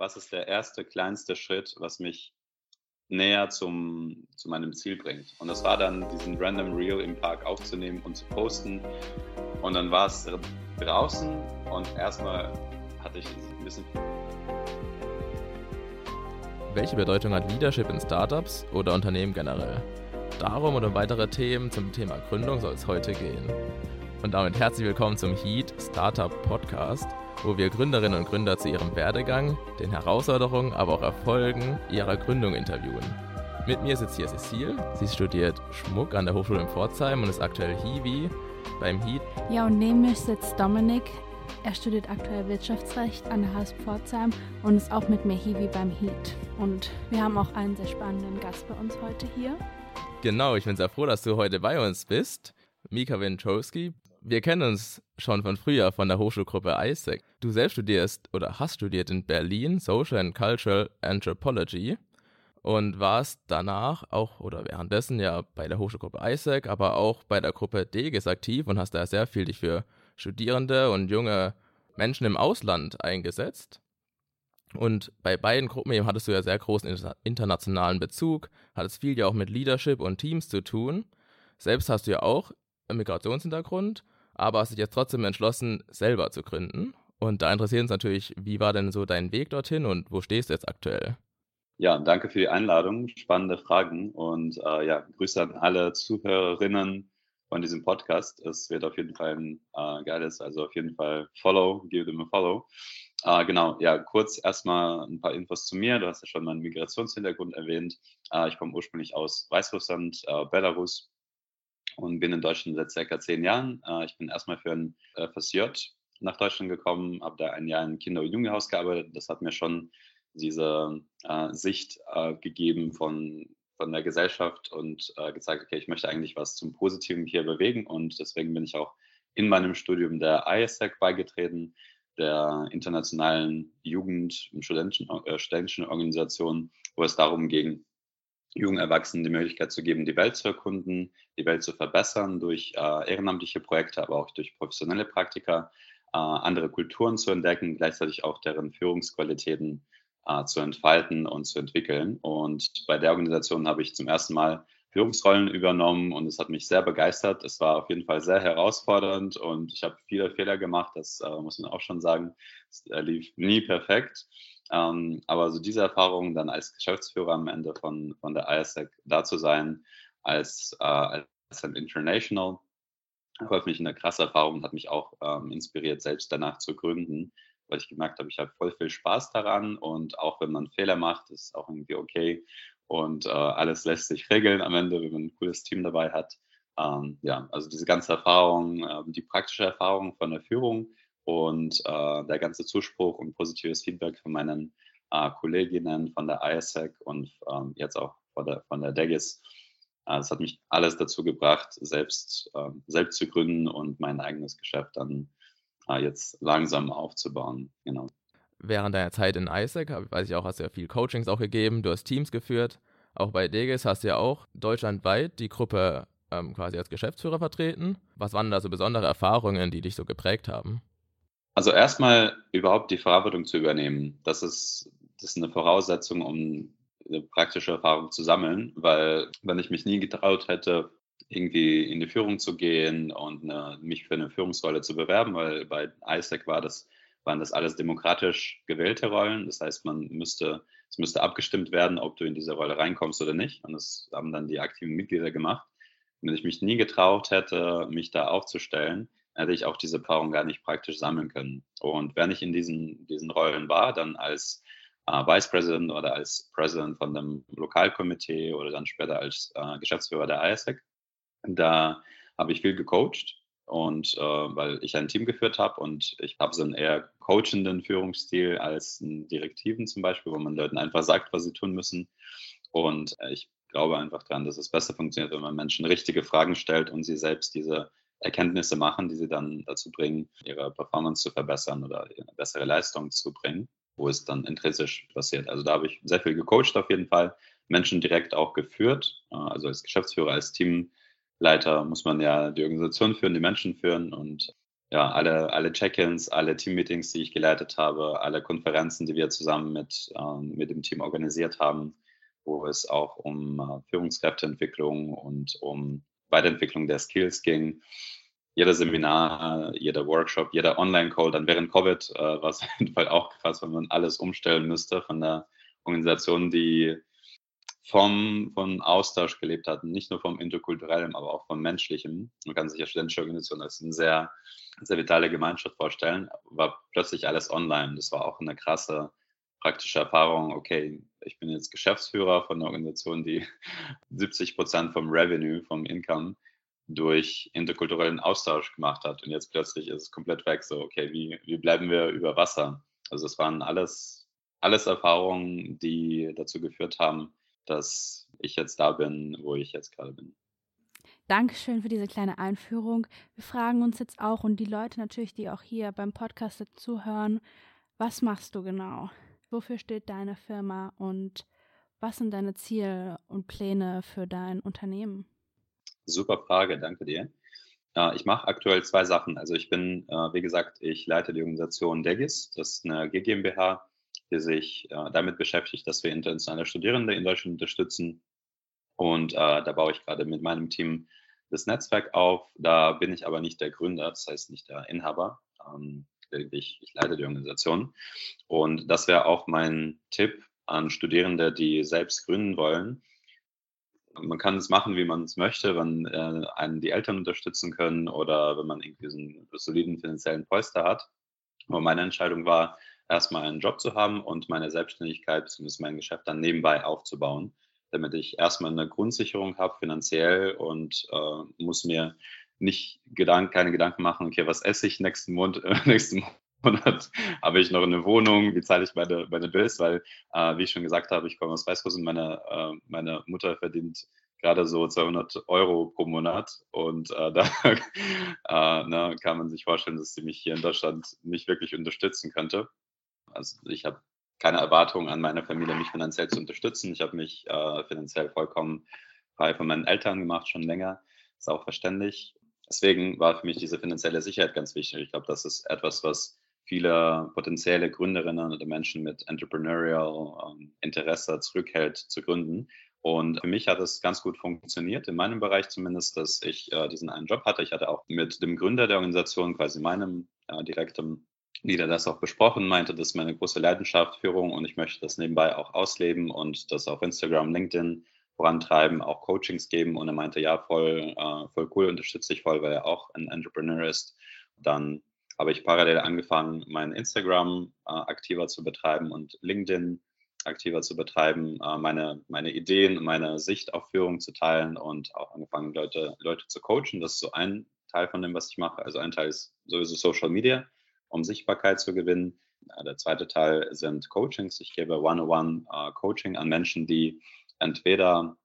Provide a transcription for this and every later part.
was ist der erste kleinste Schritt, was mich näher zum, zu meinem Ziel bringt. Und das war dann, diesen Random Reel im Park aufzunehmen und zu posten. Und dann war es draußen und erstmal hatte ich ein bisschen. Welche Bedeutung hat Leadership in Startups oder Unternehmen generell? Darum und um weitere Themen zum Thema Gründung soll es heute gehen. Und damit herzlich willkommen zum Heat Startup Podcast wo wir Gründerinnen und Gründer zu ihrem Werdegang, den Herausforderungen, aber auch Erfolgen ihrer Gründung interviewen. Mit mir sitzt hier Cecile. Sie studiert Schmuck an der Hochschule in Pforzheim und ist aktuell Hiwi beim HEAT. Ja, und neben mir sitzt Dominik. Er studiert aktuell Wirtschaftsrecht an der HSP Pforzheim und ist auch mit mir Hiwi beim HEAT. Und wir haben auch einen sehr spannenden Gast bei uns heute hier. Genau, ich bin sehr froh, dass du heute bei uns bist. Mika Wintrowski, wir kennen uns schon von früher von der Hochschulgruppe ISEC. Du selbst studierst oder hast studiert in Berlin Social and Cultural Anthropology und warst danach auch oder währenddessen ja bei der Hochschulgruppe ISEC, aber auch bei der Gruppe DEGES aktiv und hast da sehr viel dich für Studierende und junge Menschen im Ausland eingesetzt. Und bei beiden Gruppen eben hattest du ja sehr großen internationalen Bezug, hattest viel ja auch mit Leadership und Teams zu tun. Selbst hast du ja auch Migrationshintergrund, aber hast dich jetzt trotzdem entschlossen, selber zu gründen. Und da interessiert uns natürlich, wie war denn so dein Weg dorthin und wo stehst du jetzt aktuell? Ja, danke für die Einladung. Spannende Fragen. Und äh, ja, Grüße an alle Zuhörerinnen von diesem Podcast. Es wird auf jeden Fall ein äh, geiles, also auf jeden Fall Follow, give them a Follow. Äh, genau, ja, kurz erstmal ein paar Infos zu mir. Du hast ja schon meinen Migrationshintergrund erwähnt. Äh, ich komme ursprünglich aus Weißrussland, äh, Belarus, und bin in Deutschland seit circa zehn Jahren. Äh, ich bin erstmal für ein äh, FSJ nach Deutschland gekommen, habe da ein Jahr im Kinder- und Jugendhaus gearbeitet. Das hat mir schon diese äh, Sicht äh, gegeben von, von der Gesellschaft und äh, gezeigt, okay, ich möchte eigentlich was zum Positiven hier bewegen und deswegen bin ich auch in meinem Studium der ISEC beigetreten, der internationalen Jugend- und studentischen, äh, studentischen Organisation, wo es darum ging, jungen Erwachsenen die Möglichkeit zu geben, die Welt zu erkunden, die Welt zu verbessern durch äh, ehrenamtliche Projekte, aber auch durch professionelle Praktika, äh, andere Kulturen zu entdecken, gleichzeitig auch deren Führungsqualitäten äh, zu entfalten und zu entwickeln. Und bei der Organisation habe ich zum ersten Mal Führungsrollen übernommen und es hat mich sehr begeistert. Es war auf jeden Fall sehr herausfordernd und ich habe viele Fehler gemacht, das äh, muss man auch schon sagen. Es äh, lief nie perfekt. Ähm, aber so diese Erfahrung dann als Geschäftsführer am Ende von, von der ISEC da zu sein, als, äh, als ein International, war für mich eine krasse Erfahrung und hat mich auch ähm, inspiriert, selbst danach zu gründen, weil ich gemerkt habe, ich habe voll viel Spaß daran und auch wenn man Fehler macht, ist auch irgendwie okay und äh, alles lässt sich regeln am Ende, wenn man ein cooles Team dabei hat. Ähm, ja, also diese ganze Erfahrung, äh, die praktische Erfahrung von der Führung, und äh, der ganze Zuspruch und positives Feedback von meinen äh, Kolleginnen von der ISEC und ähm, jetzt auch von der, von der DEGIS, äh, das hat mich alles dazu gebracht, selbst, ähm, selbst zu gründen und mein eigenes Geschäft dann äh, jetzt langsam aufzubauen. Genau. Während deiner Zeit in ISEC, weiß ich auch, hast du ja viel Coachings auch gegeben, du hast Teams geführt. Auch bei DEGIS hast du ja auch deutschlandweit die Gruppe ähm, quasi als Geschäftsführer vertreten. Was waren da so besondere Erfahrungen, die dich so geprägt haben? Also erstmal überhaupt die Verantwortung zu übernehmen. Das ist, das ist eine Voraussetzung, um eine praktische Erfahrung zu sammeln, weil wenn ich mich nie getraut hätte, irgendwie in die Führung zu gehen und eine, mich für eine Führungsrolle zu bewerben, weil bei ISEC war das, waren das alles demokratisch gewählte Rollen. Das heißt, man müsste, es müsste abgestimmt werden, ob du in diese Rolle reinkommst oder nicht. Und das haben dann die aktiven Mitglieder gemacht. wenn ich mich nie getraut hätte, mich da aufzustellen, hätte ich auch diese Erfahrung gar nicht praktisch sammeln können. Und wenn ich in diesen, diesen Rollen war, dann als äh, Vice President oder als President von dem Lokalkomitee oder dann später als äh, Geschäftsführer der ISEC, da habe ich viel gecoacht und äh, weil ich ein Team geführt habe und ich habe so einen eher coachenden Führungsstil als einen direktiven zum Beispiel, wo man Leuten einfach sagt, was sie tun müssen. Und äh, ich glaube einfach daran, dass es besser funktioniert, wenn man Menschen richtige Fragen stellt und sie selbst diese Erkenntnisse machen, die sie dann dazu bringen, ihre Performance zu verbessern oder eine bessere Leistung zu bringen, wo es dann intrinsisch passiert. Also da habe ich sehr viel gecoacht auf jeden Fall, Menschen direkt auch geführt. Äh, also als Geschäftsführer, als Teamleiter muss man ja die Organisation führen, die Menschen führen und ja, alle, alle Check-ins, alle Team-Meetings, die ich geleitet habe, alle Konferenzen, die wir zusammen mit, ähm, mit dem Team organisiert haben, wo es auch um äh, Führungskräfteentwicklung und um Weiterentwicklung der Skills ging. Jeder Seminar, jeder Workshop, jeder Online-Call, dann während Covid äh, war es auf jeden Fall auch krass, wenn man alles umstellen müsste von der Organisation, die vom, vom Austausch gelebt hat, nicht nur vom interkulturellen, aber auch vom menschlichen. Man kann sich ja studentische Organisation als eine sehr, sehr vitale Gemeinschaft vorstellen, war plötzlich alles online. Das war auch eine krasse praktische Erfahrung. Okay, ich bin jetzt Geschäftsführer von einer Organisation, die 70 Prozent vom Revenue, vom Income durch interkulturellen Austausch gemacht hat. Und jetzt plötzlich ist es komplett weg. So, okay, wie, wie bleiben wir über Wasser? Also es waren alles, alles Erfahrungen, die dazu geführt haben, dass ich jetzt da bin, wo ich jetzt gerade bin. Dankeschön für diese kleine Einführung. Wir fragen uns jetzt auch und die Leute natürlich, die auch hier beim Podcast zuhören, was machst du genau? Wofür steht deine Firma und was sind deine Ziele und Pläne für dein Unternehmen? Super Frage, danke dir. Ich mache aktuell zwei Sachen. Also ich bin, äh, wie gesagt, ich leite die Organisation DEGIS, das ist eine GmbH, die sich äh, damit beschäftigt, dass wir internationale Studierende in Deutschland unterstützen. Und äh, da baue ich gerade mit meinem Team das Netzwerk auf. Da bin ich aber nicht der Gründer, das heißt nicht der Inhaber. Ich, ich leite die Organisation. Und das wäre auch mein Tipp an Studierende, die selbst gründen wollen. Man kann es machen, wie man es möchte, wenn äh, einen die Eltern unterstützen können oder wenn man irgendwie so einen soliden finanziellen Polster hat. Aber meine Entscheidung war, erstmal einen Job zu haben und meine Selbstständigkeit bzw. mein Geschäft dann nebenbei aufzubauen, damit ich erstmal eine Grundsicherung habe finanziell und äh, muss mir nicht Gedanken, keine Gedanken machen, okay, was esse ich nächsten Monat, äh, nächsten Monat habe ich noch eine Wohnung, wie zahle ich meine, meine Bills, weil, äh, wie ich schon gesagt habe, ich komme aus Weißruss und meine, äh, meine Mutter verdient gerade so 200 Euro pro Monat und äh, da äh, ne, kann man sich vorstellen, dass sie mich hier in Deutschland nicht wirklich unterstützen könnte. Also ich habe keine Erwartung an meine Familie, mich finanziell zu unterstützen. Ich habe mich äh, finanziell vollkommen frei von meinen Eltern gemacht, schon länger. Ist auch verständlich. Deswegen war für mich diese finanzielle Sicherheit ganz wichtig. Ich glaube, das ist etwas, was viele potenzielle Gründerinnen oder Menschen mit Entrepreneurial ähm, Interesse zurückhält zu gründen. Und für mich hat es ganz gut funktioniert, in meinem Bereich zumindest, dass ich äh, diesen einen Job hatte. Ich hatte auch mit dem Gründer der Organisation, quasi meinem äh, direkten Leader das auch besprochen, meinte, das ist meine große Leidenschaft, Führung und ich möchte das nebenbei auch ausleben und das auf Instagram, LinkedIn vorantreiben, auch Coachings geben und er meinte, ja, voll, äh, voll cool, unterstütze ich voll, weil er auch ein Entrepreneur ist. Dann habe ich parallel angefangen, mein Instagram äh, aktiver zu betreiben und LinkedIn aktiver zu betreiben, äh, meine, meine Ideen, meine Sicht auf Führung zu teilen und auch angefangen, Leute, Leute zu coachen. Das ist so ein Teil von dem, was ich mache. Also ein Teil ist sowieso Social Media um Sichtbarkeit zu gewinnen. Der zweite Teil sind Coachings. Ich gebe One-on-One-Coaching an Menschen, die entweder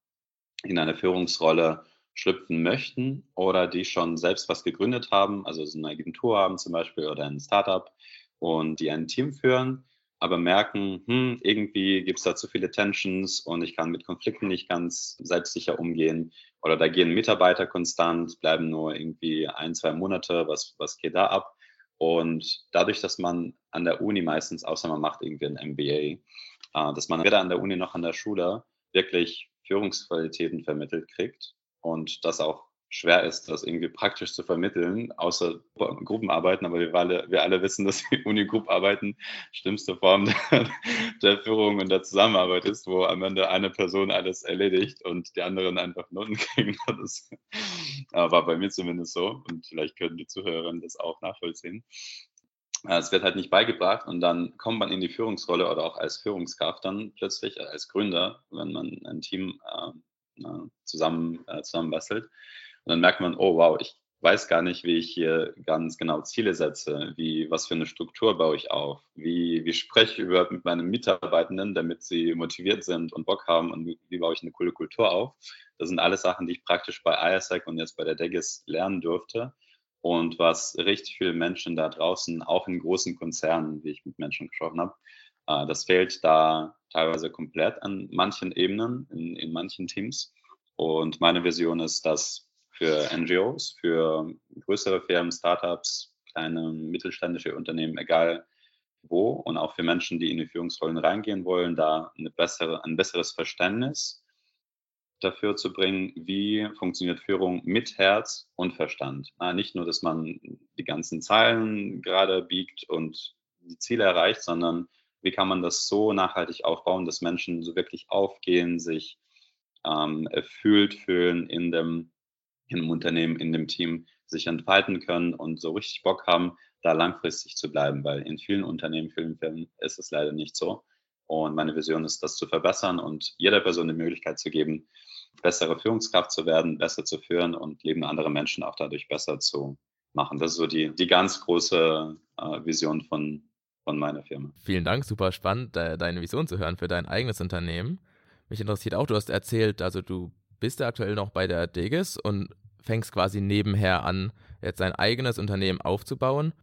in eine Führungsrolle schlüpfen möchten oder die schon selbst was gegründet haben, also so eine Agentur haben zum Beispiel oder ein Startup und die ein Team führen, aber merken, hm, irgendwie gibt es da zu viele Tensions und ich kann mit Konflikten nicht ganz selbstsicher umgehen oder da gehen Mitarbeiter konstant, bleiben nur irgendwie ein, zwei Monate, was, was geht da ab? Und dadurch, dass man an der Uni meistens, außer man macht irgendwie ein MBA, äh, dass man weder an der Uni noch an der Schule wirklich Führungsqualitäten vermittelt kriegt und das auch schwer ist, das irgendwie praktisch zu vermitteln, außer Gruppenarbeiten. Aber wir alle, wir alle wissen, dass die Uni-Gruppenarbeiten schlimmste Form der, der, Führung und der Zusammenarbeit ist, wo am Ende eine Person alles erledigt und die anderen einfach Noten kriegen. Das war bei mir zumindest so und vielleicht können die Zuhörerinnen das auch nachvollziehen. Es wird halt nicht beigebracht und dann kommt man in die Führungsrolle oder auch als Führungskraft dann plötzlich als Gründer, wenn man ein Team äh, zusammen, äh, zusammenbastelt. Und dann merkt man, oh wow, ich weiß gar nicht, wie ich hier ganz genau Ziele setze, wie, was für eine Struktur baue ich auf, wie, wie spreche ich überhaupt mit meinen Mitarbeitenden, damit sie motiviert sind und Bock haben? Und wie, wie baue ich eine coole Kultur auf. Das sind alles Sachen, die ich praktisch bei ISEC und jetzt bei der DEGIS lernen durfte und was richtig viele Menschen da draußen, auch in großen Konzernen, wie ich mit Menschen gesprochen habe, äh, das fehlt da teilweise komplett an manchen Ebenen, in, in manchen Teams. Und meine Vision ist, dass für NGOs, für größere Firmen, Startups, kleine mittelständische Unternehmen, egal wo, und auch für Menschen, die in die Führungsrollen reingehen wollen, da eine bessere, ein besseres Verständnis dafür zu bringen, wie funktioniert Führung mit Herz und Verstand. Nicht nur, dass man die ganzen Zahlen gerade biegt und die Ziele erreicht, sondern wie kann man das so nachhaltig aufbauen, dass Menschen so wirklich aufgehen, sich ähm, erfüllt fühlen in dem, in dem Unternehmen, in dem Team, sich entfalten können und so richtig Bock haben, da langfristig zu bleiben, weil in vielen Unternehmen, vielen Firmen ist es leider nicht so. Und meine Vision ist, das zu verbessern und jeder Person die Möglichkeit zu geben, bessere Führungskraft zu werden, besser zu führen und Leben anderer Menschen auch dadurch besser zu machen. Das ist so die, die ganz große äh, Vision von, von meiner Firma. Vielen Dank, super spannend, deine Vision zu hören für dein eigenes Unternehmen. Mich interessiert auch, du hast erzählt, also du bist ja aktuell noch bei der Deges und fängst quasi nebenher an, jetzt dein eigenes Unternehmen aufzubauen.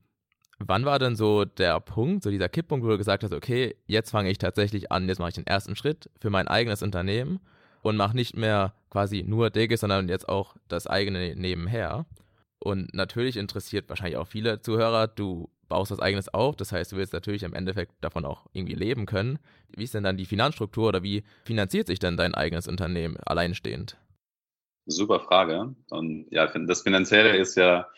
Wann war denn so der Punkt, so dieser Kipppunkt, wo du gesagt hast, okay, jetzt fange ich tatsächlich an, jetzt mache ich den ersten Schritt für mein eigenes Unternehmen und mache nicht mehr quasi nur Deges, sondern jetzt auch das eigene nebenher. Und natürlich interessiert wahrscheinlich auch viele Zuhörer, du baust was eigenes auf. Das heißt, du willst natürlich im Endeffekt davon auch irgendwie leben können. Wie ist denn dann die Finanzstruktur oder wie finanziert sich denn dein eigenes Unternehmen alleinstehend? Super Frage. Und ja, das Finanzielle ist ja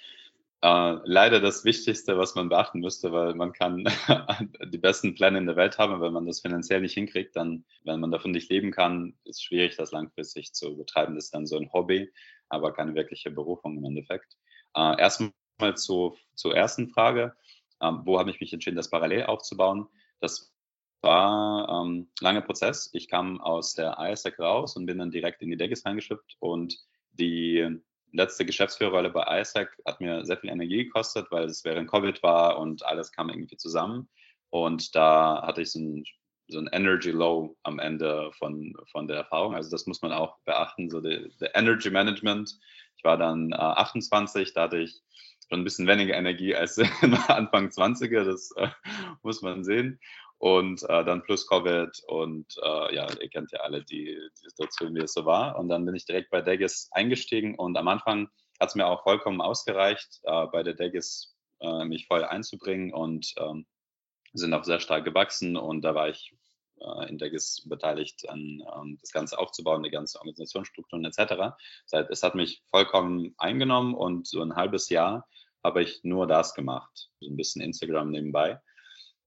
äh, leider das Wichtigste, was man beachten müsste, weil man kann die besten Pläne in der Welt haben, wenn man das finanziell nicht hinkriegt, dann, wenn man davon nicht leben kann, ist schwierig, das langfristig zu betreiben. Das ist dann so ein Hobby, aber keine wirkliche Berufung im Endeffekt. Äh, erstmal zu, zur ersten Frage. Ähm, wo habe ich mich entschieden, das parallel aufzubauen? Das war ähm, langer Prozess. Ich kam aus der ISEC raus und bin dann direkt in die Degis reingeschlüpft und die letzte Geschäftsführerrolle bei ISEC hat mir sehr viel Energie gekostet, weil es während Covid war und alles kam irgendwie zusammen. Und da hatte ich so ein, so ein Energy Low am Ende von, von der Erfahrung. Also das muss man auch beachten, so der Energy Management. Ich war dann äh, 28, da hatte ich schon ein bisschen weniger Energie als Anfang 20er, das äh, muss man sehen. Und äh, dann plus Covid und äh, ja, ihr kennt ja alle die, die Situation, wie es so war. Und dann bin ich direkt bei Degis eingestiegen und am Anfang hat es mir auch vollkommen ausgereicht, äh, bei der Degis äh, mich voll einzubringen und ähm, sind auch sehr stark gewachsen und da war ich äh, in Degis beteiligt, an ähm, das Ganze aufzubauen, die ganze Organisationsstrukturen etc. Es hat mich vollkommen eingenommen und so ein halbes Jahr habe ich nur das gemacht, so ein bisschen Instagram nebenbei.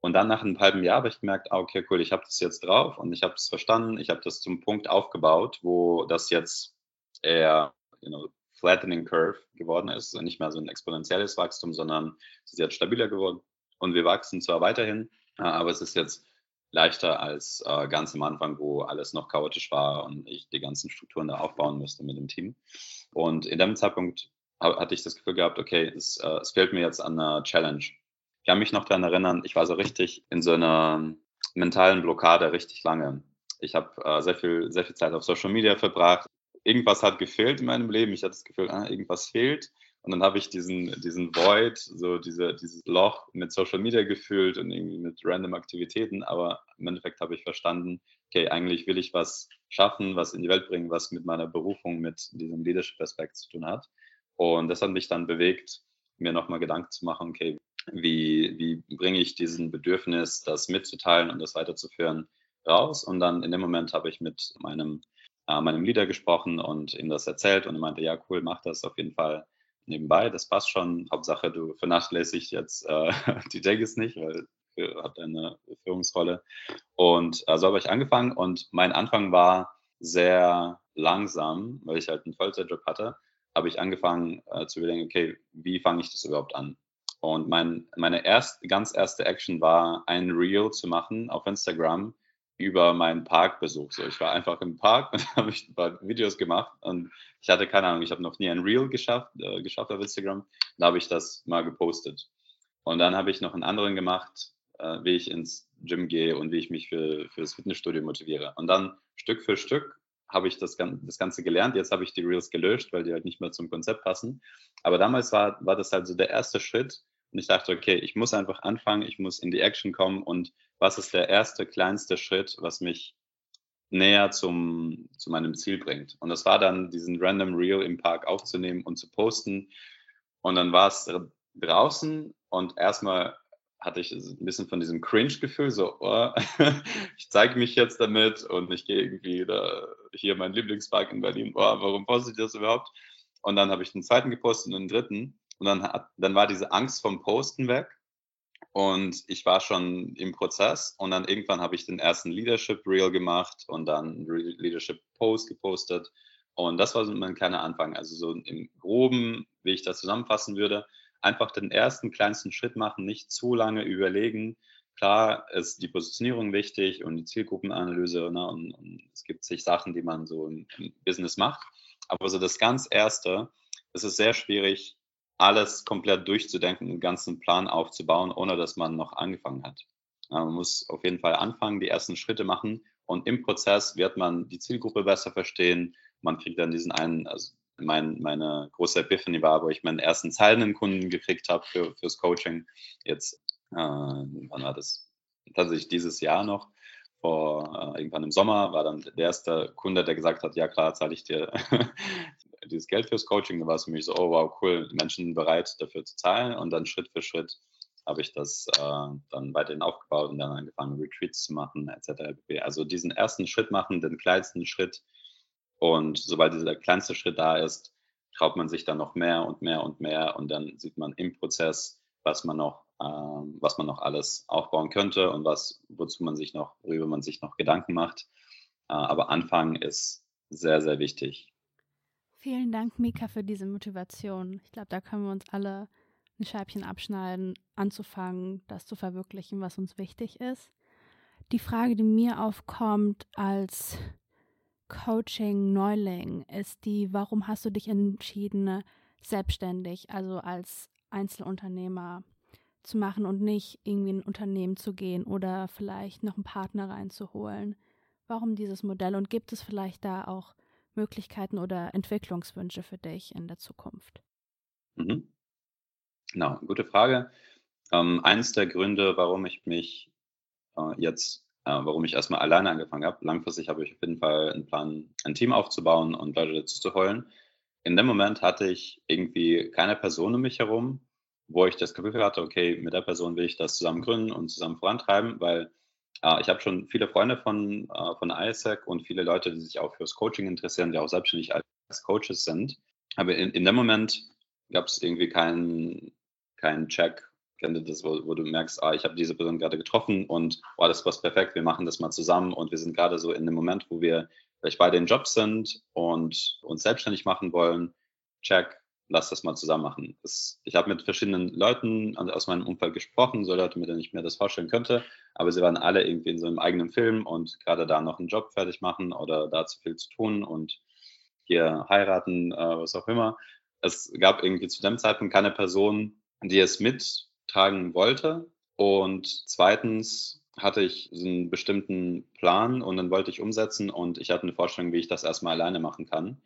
Und dann nach einem halben Jahr habe ich gemerkt, ah, okay, cool, ich habe das jetzt drauf und ich habe es verstanden, ich habe das zum Punkt aufgebaut, wo das jetzt eher you know, flattening curve geworden ist, also nicht mehr so ein exponentielles Wachstum, sondern es ist jetzt stabiler geworden und wir wachsen zwar weiterhin, aber es ist jetzt leichter als äh, ganz am Anfang, wo alles noch chaotisch war und ich die ganzen Strukturen da aufbauen musste mit dem Team. Und in dem Zeitpunkt hatte ich das Gefühl gehabt, okay, es, äh, es fehlt mir jetzt an einer Challenge. Kann mich noch daran erinnern, ich war so richtig in so einer mentalen Blockade richtig lange. Ich habe äh, sehr, viel, sehr viel Zeit auf Social Media verbracht. Irgendwas hat gefehlt in meinem Leben. Ich hatte das Gefühl, ah, irgendwas fehlt. Und dann habe ich diesen, diesen Void, so diese, dieses Loch mit Social Media gefühlt und irgendwie mit random Aktivitäten. Aber im Endeffekt habe ich verstanden, okay, eigentlich will ich was schaffen, was in die Welt bringen, was mit meiner Berufung, mit diesem Leadership-Aspekt zu tun hat. Und das hat mich dann bewegt, mir nochmal Gedanken zu machen, okay, wie, wie bringe ich diesen Bedürfnis, das mitzuteilen und das weiterzuführen, raus? Und dann in dem Moment habe ich mit meinem, äh, meinem Leader gesprochen und ihm das erzählt und er meinte, ja, cool, mach das auf jeden Fall nebenbei, das passt schon. Hauptsache, du vernachlässigst jetzt äh, die Jaggis nicht, weil du habt eine Führungsrolle. Und äh, so habe ich angefangen und mein Anfang war sehr langsam, weil ich halt einen Vollzeitjob hatte habe ich angefangen äh, zu überlegen, okay, wie fange ich das überhaupt an? Und mein, meine erst, ganz erste Action war, ein Reel zu machen auf Instagram über meinen Parkbesuch. So, ich war einfach im Park und habe ein paar Videos gemacht und ich hatte keine Ahnung, ich habe noch nie ein Reel geschafft, äh, geschafft auf Instagram. Da habe ich das mal gepostet. Und dann habe ich noch einen anderen gemacht, äh, wie ich ins Gym gehe und wie ich mich für, für das Fitnessstudio motiviere. Und dann Stück für Stück habe ich das, das Ganze gelernt. Jetzt habe ich die Reels gelöscht, weil die halt nicht mehr zum Konzept passen. Aber damals war, war das halt so der erste Schritt. Und ich dachte, okay, ich muss einfach anfangen, ich muss in die Action kommen. Und was ist der erste, kleinste Schritt, was mich näher zum, zu meinem Ziel bringt? Und das war dann, diesen random Reel im Park aufzunehmen und zu posten. Und dann war es draußen und erstmal hatte ich ein bisschen von diesem Cringe-Gefühl, so, oh, ich zeige mich jetzt damit und ich gehe irgendwie da, hier mein Lieblingspark in Berlin, oh, warum poste ich das überhaupt? Und dann habe ich den zweiten gepostet und den dritten. Und dann, hat, dann war diese Angst vom Posten weg. Und ich war schon im Prozess. Und dann irgendwann habe ich den ersten Leadership Reel gemacht und dann Leadership Post gepostet. Und das war so mein kleiner Anfang, also so im groben, wie ich das zusammenfassen würde, einfach den ersten kleinsten Schritt machen, nicht zu lange überlegen. Klar ist die Positionierung wichtig und die Zielgruppenanalyse ne, und, und, es gibt sich Sachen, die man so im, im Business macht. Aber so das ganz Erste, es ist sehr schwierig, alles komplett durchzudenken, einen ganzen Plan aufzubauen, ohne dass man noch angefangen hat. Man muss auf jeden Fall anfangen, die ersten Schritte machen und im Prozess wird man die Zielgruppe besser verstehen. Man kriegt dann diesen einen, also mein, meine große Epiphany war, wo ich meinen ersten zahlenden Kunden gekriegt habe für, fürs Coaching. Jetzt, äh, wann war das? Tatsächlich dieses Jahr noch. Vor äh, irgendwann im Sommer war dann der erste Kunde, der gesagt hat, ja klar, zahle ich dir dieses Geld fürs Coaching. Da war es für mich so, oh wow, cool, Menschen bereit dafür zu zahlen. Und dann Schritt für Schritt habe ich das äh, dann weiterhin aufgebaut und dann angefangen, Retreats zu machen, etc. Also diesen ersten Schritt machen, den kleinsten Schritt, und sobald dieser kleinste Schritt da ist, traut man sich dann noch mehr und mehr und mehr und dann sieht man im Prozess, was man noch, äh, was man noch alles aufbauen könnte und was, wozu man sich noch, worüber man sich noch Gedanken macht. Äh, aber Anfangen ist sehr, sehr wichtig. Vielen Dank, Mika, für diese Motivation. Ich glaube, da können wir uns alle ein Scheibchen abschneiden, anzufangen, das zu verwirklichen, was uns wichtig ist. Die Frage, die mir aufkommt als Coaching-Neuling ist die, warum hast du dich entschieden, selbstständig, also als Einzelunternehmer zu machen und nicht irgendwie in ein Unternehmen zu gehen oder vielleicht noch einen Partner reinzuholen? Warum dieses Modell und gibt es vielleicht da auch Möglichkeiten oder Entwicklungswünsche für dich in der Zukunft? Mhm. Genau, gute Frage. Ähm, eins der Gründe, warum ich mich äh, jetzt warum ich erstmal alleine angefangen habe. Langfristig habe ich auf jeden Fall einen Plan, ein Team aufzubauen und Leute dazu zu holen. In dem Moment hatte ich irgendwie keine Person um mich herum, wo ich das Gefühl hatte, okay, mit der Person will ich das zusammen gründen und zusammen vorantreiben, weil äh, ich habe schon viele Freunde von, äh, von ISAC und viele Leute, die sich auch fürs Coaching interessieren, die auch selbstständig als Coaches sind. Aber in, in dem Moment gab es irgendwie keinen keinen Check kenne das, wo, wo, du merkst, ah, ich habe diese Person gerade getroffen und oh, das passt perfekt, wir machen das mal zusammen und wir sind gerade so in dem Moment, wo wir vielleicht beide in Job sind und uns selbstständig machen wollen. Check, lass das mal zusammen machen. Das, ich habe mit verschiedenen Leuten aus meinem Umfeld gesprochen, so Leute, mit denen ich mir das vorstellen könnte, aber sie waren alle irgendwie in so einem eigenen Film und gerade da noch einen Job fertig machen oder da zu viel zu tun und hier heiraten, äh, was auch immer. Es gab irgendwie zu dem Zeitpunkt keine Person, die es mit tragen wollte. Und zweitens hatte ich einen bestimmten Plan und dann wollte ich umsetzen und ich hatte eine Vorstellung, wie ich das erstmal alleine machen kann.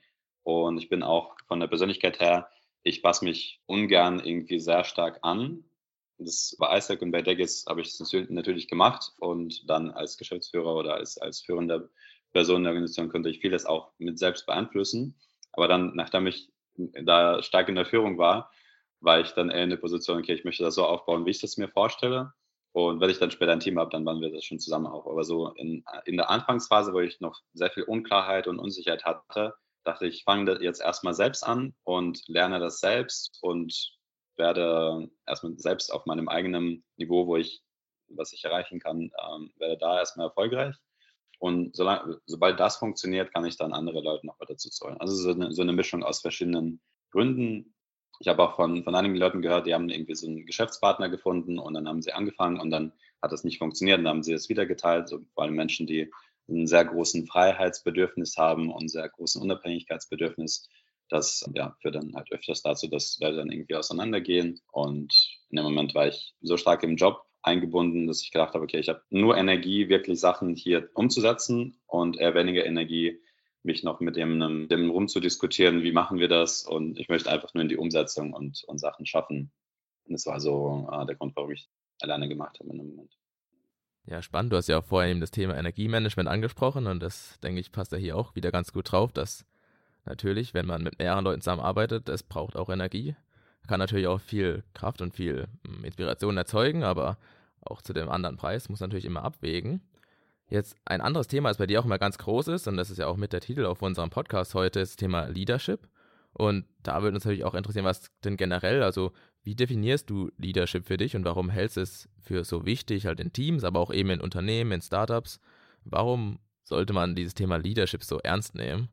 Und ich bin auch von der Persönlichkeit her, ich passe mich ungern irgendwie sehr stark an. Das bei Isaac und bei Deggis habe ich es natürlich gemacht und dann als Geschäftsführer oder als, als führender Person der Organisation könnte ich vieles auch mit selbst beeinflussen. Aber dann, nachdem ich da stark in der Führung war, war ich dann eher in der Position, okay, ich möchte das so aufbauen, wie ich das mir vorstelle. Und wenn ich dann später ein Team habe, dann bauen wir das schon zusammen auf. Aber so in, in der Anfangsphase, wo ich noch sehr viel Unklarheit und Unsicherheit hatte, dachte ich, ich fange jetzt erstmal selbst an und lerne das selbst und werde erstmal selbst auf meinem eigenen Niveau, wo ich, was ich erreichen kann, ähm, werde da erstmal erfolgreich. Und solange, sobald das funktioniert, kann ich dann andere Leute noch dazu zahlen. Also so eine, so eine Mischung aus verschiedenen Gründen, ich habe auch von, von einigen Leuten gehört, die haben irgendwie so einen Geschäftspartner gefunden und dann haben sie angefangen und dann hat das nicht funktioniert und dann haben sie es wieder geteilt. So, vor allem Menschen, die einen sehr großen Freiheitsbedürfnis haben und sehr großen Unabhängigkeitsbedürfnis. Das ja, führt dann halt öfters dazu, dass Leute dann irgendwie auseinandergehen. Und in dem Moment war ich so stark im Job eingebunden, dass ich gedacht habe, okay, ich habe nur Energie, wirklich Sachen hier umzusetzen und eher weniger Energie, mich noch mit dem, dem rumzudiskutieren, wie machen wir das und ich möchte einfach nur in die Umsetzung und, und Sachen schaffen. Und das war so äh, der Grund, warum ich alleine gemacht habe in dem Moment. Ja, spannend. Du hast ja auch vorhin eben das Thema Energiemanagement angesprochen und das, denke ich, passt da hier auch wieder ganz gut drauf, dass natürlich, wenn man mit mehreren Leuten zusammenarbeitet, es braucht auch Energie. Kann natürlich auch viel Kraft und viel hm, Inspiration erzeugen, aber auch zu dem anderen Preis muss natürlich immer abwägen. Jetzt ein anderes Thema, das bei dir auch immer ganz groß ist, und das ist ja auch mit der Titel auf unserem Podcast heute, ist das Thema Leadership. Und da würde uns natürlich auch interessieren, was denn generell, also wie definierst du Leadership für dich und warum hältst du es für so wichtig, halt in Teams, aber auch eben in Unternehmen, in Startups? Warum sollte man dieses Thema Leadership so ernst nehmen?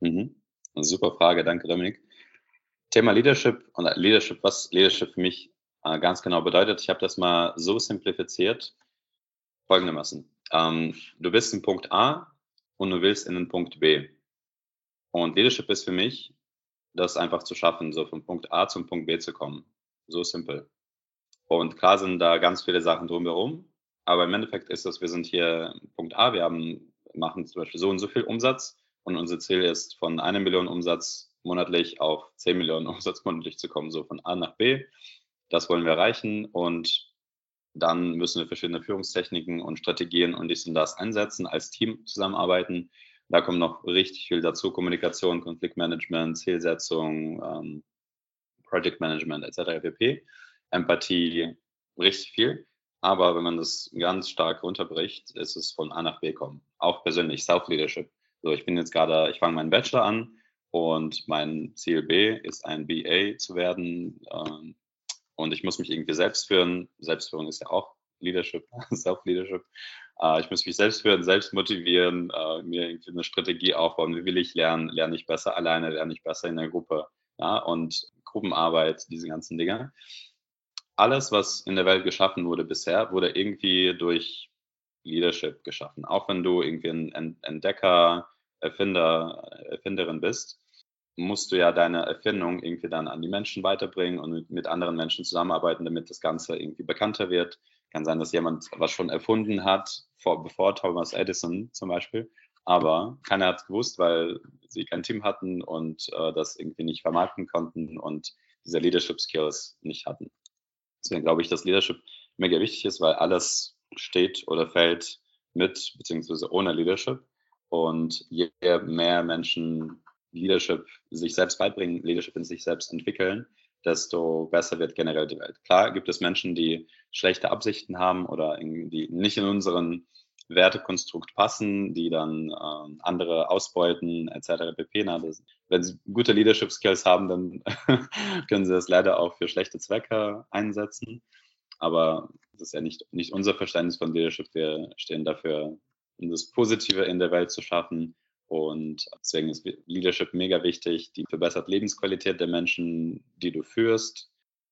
Mhm. Super Frage, danke Dominik. Thema Leadership und Leadership, was Leadership für mich äh, ganz genau bedeutet, ich habe das mal so simplifiziert folgendermaßen. Ähm, du bist in Punkt A und du willst in den Punkt B. Und Leadership ist für mich, das einfach zu schaffen, so von Punkt A zum Punkt B zu kommen. So simpel. Und klar sind da ganz viele Sachen drumherum, aber im Endeffekt ist das, wir sind hier Punkt A, wir haben, machen zum Beispiel so und so viel Umsatz und unser Ziel ist, von einer Million Umsatz monatlich auf 10 Millionen Umsatz monatlich zu kommen, so von A nach B. Das wollen wir erreichen und dann müssen wir verschiedene Führungstechniken und Strategien und dies und das einsetzen, als Team zusammenarbeiten. Da kommt noch richtig viel dazu, Kommunikation, Konfliktmanagement, Zielsetzung, ähm, Project Management etc. pp. Empathie, richtig viel. Aber wenn man das ganz stark runterbricht, ist es von A nach B kommen. Auch persönlich, Self-Leadership. So, ich bin jetzt gerade, ich fange meinen Bachelor an und mein Ziel B ist ein BA zu werden. Ähm, und ich muss mich irgendwie selbst führen. Selbstführung ist ja auch Leadership, Self-Leadership. Äh, ich muss mich selbst führen, selbst motivieren, äh, mir irgendwie eine Strategie aufbauen. Wie will ich lernen? Lerne ich besser alleine? Lerne ich besser in der Gruppe? Ja, und Gruppenarbeit, diese ganzen Dinge. Alles, was in der Welt geschaffen wurde bisher, wurde irgendwie durch Leadership geschaffen. Auch wenn du irgendwie ein Entdecker, Erfinder, Erfinderin bist, musst du ja deine Erfindung irgendwie dann an die Menschen weiterbringen und mit, anderen Menschen zusammenarbeiten, damit das Ganze irgendwie bekannter wird. Kann sein, dass jemand was schon erfunden hat, vor, bevor Thomas Edison zum Beispiel, aber keiner hat es gewusst, weil sie kein Team hatten und äh, das irgendwie nicht vermarkten konnten und diese Leadership Skills nicht hatten. Deswegen glaube ich, dass Leadership mega wichtig ist, weil alles steht oder fällt mit beziehungsweise ohne Leadership. Und je mehr Menschen Leadership sich selbst beibringen, Leadership in sich selbst entwickeln, desto besser wird generell die Welt. Klar gibt es Menschen, die schlechte Absichten haben oder die nicht in unseren Wertekonstrukt passen, die dann äh, andere ausbeuten, etc. pp. Na, das, wenn sie gute Leadership Skills haben, dann können sie das leider auch für schlechte Zwecke einsetzen. Aber das ist ja nicht, nicht unser Verständnis von Leadership. Wir stehen dafür, um das Positive in der Welt zu schaffen und deswegen ist Leadership mega wichtig. Die verbessert Lebensqualität der Menschen, die du führst.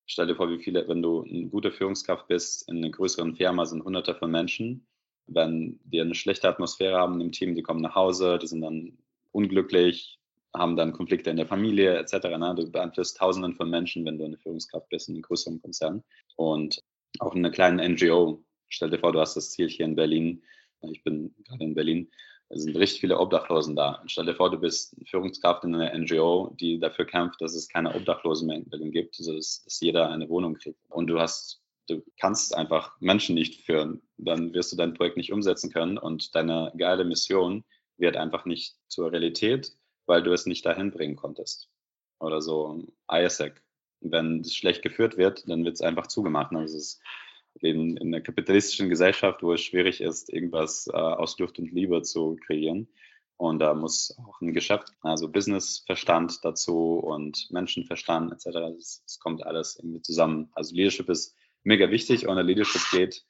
Stell dir vor, wie viele, wenn du eine gute Führungskraft bist, in einer größeren Firma sind hunderte von Menschen. Wenn die eine schlechte Atmosphäre haben im Team, die kommen nach Hause, die sind dann unglücklich, haben dann Konflikte in der Familie etc. Ne? Du beeinflusst Tausenden von Menschen, wenn du eine Führungskraft bist in einem größeren Konzern. Und auch in einer kleinen NGO. Stell dir vor, du hast das Ziel hier in Berlin. Ich bin gerade in Berlin es sind richtig viele Obdachlosen da. Stell dir vor, du bist Führungskraft in einer NGO, die dafür kämpft, dass es keine Obdachlosen mehr gibt, also dass, jeder eine Wohnung kriegt. Und du hast, du kannst einfach Menschen nicht führen. Dann wirst du dein Projekt nicht umsetzen können und deine geile Mission wird einfach nicht zur Realität, weil du es nicht dahin bringen konntest. Oder so ISAC. Wenn es schlecht geführt wird, dann wird es einfach zugemacht. Also es leben in einer kapitalistischen Gesellschaft, wo es schwierig ist, irgendwas äh, aus Luft und Liebe zu kreieren. Und da muss auch ein Geschäft, also Businessverstand dazu und Menschenverstand etc. Es, es kommt alles irgendwie zusammen. Also Leadership ist mega wichtig. Ohne Leadership geht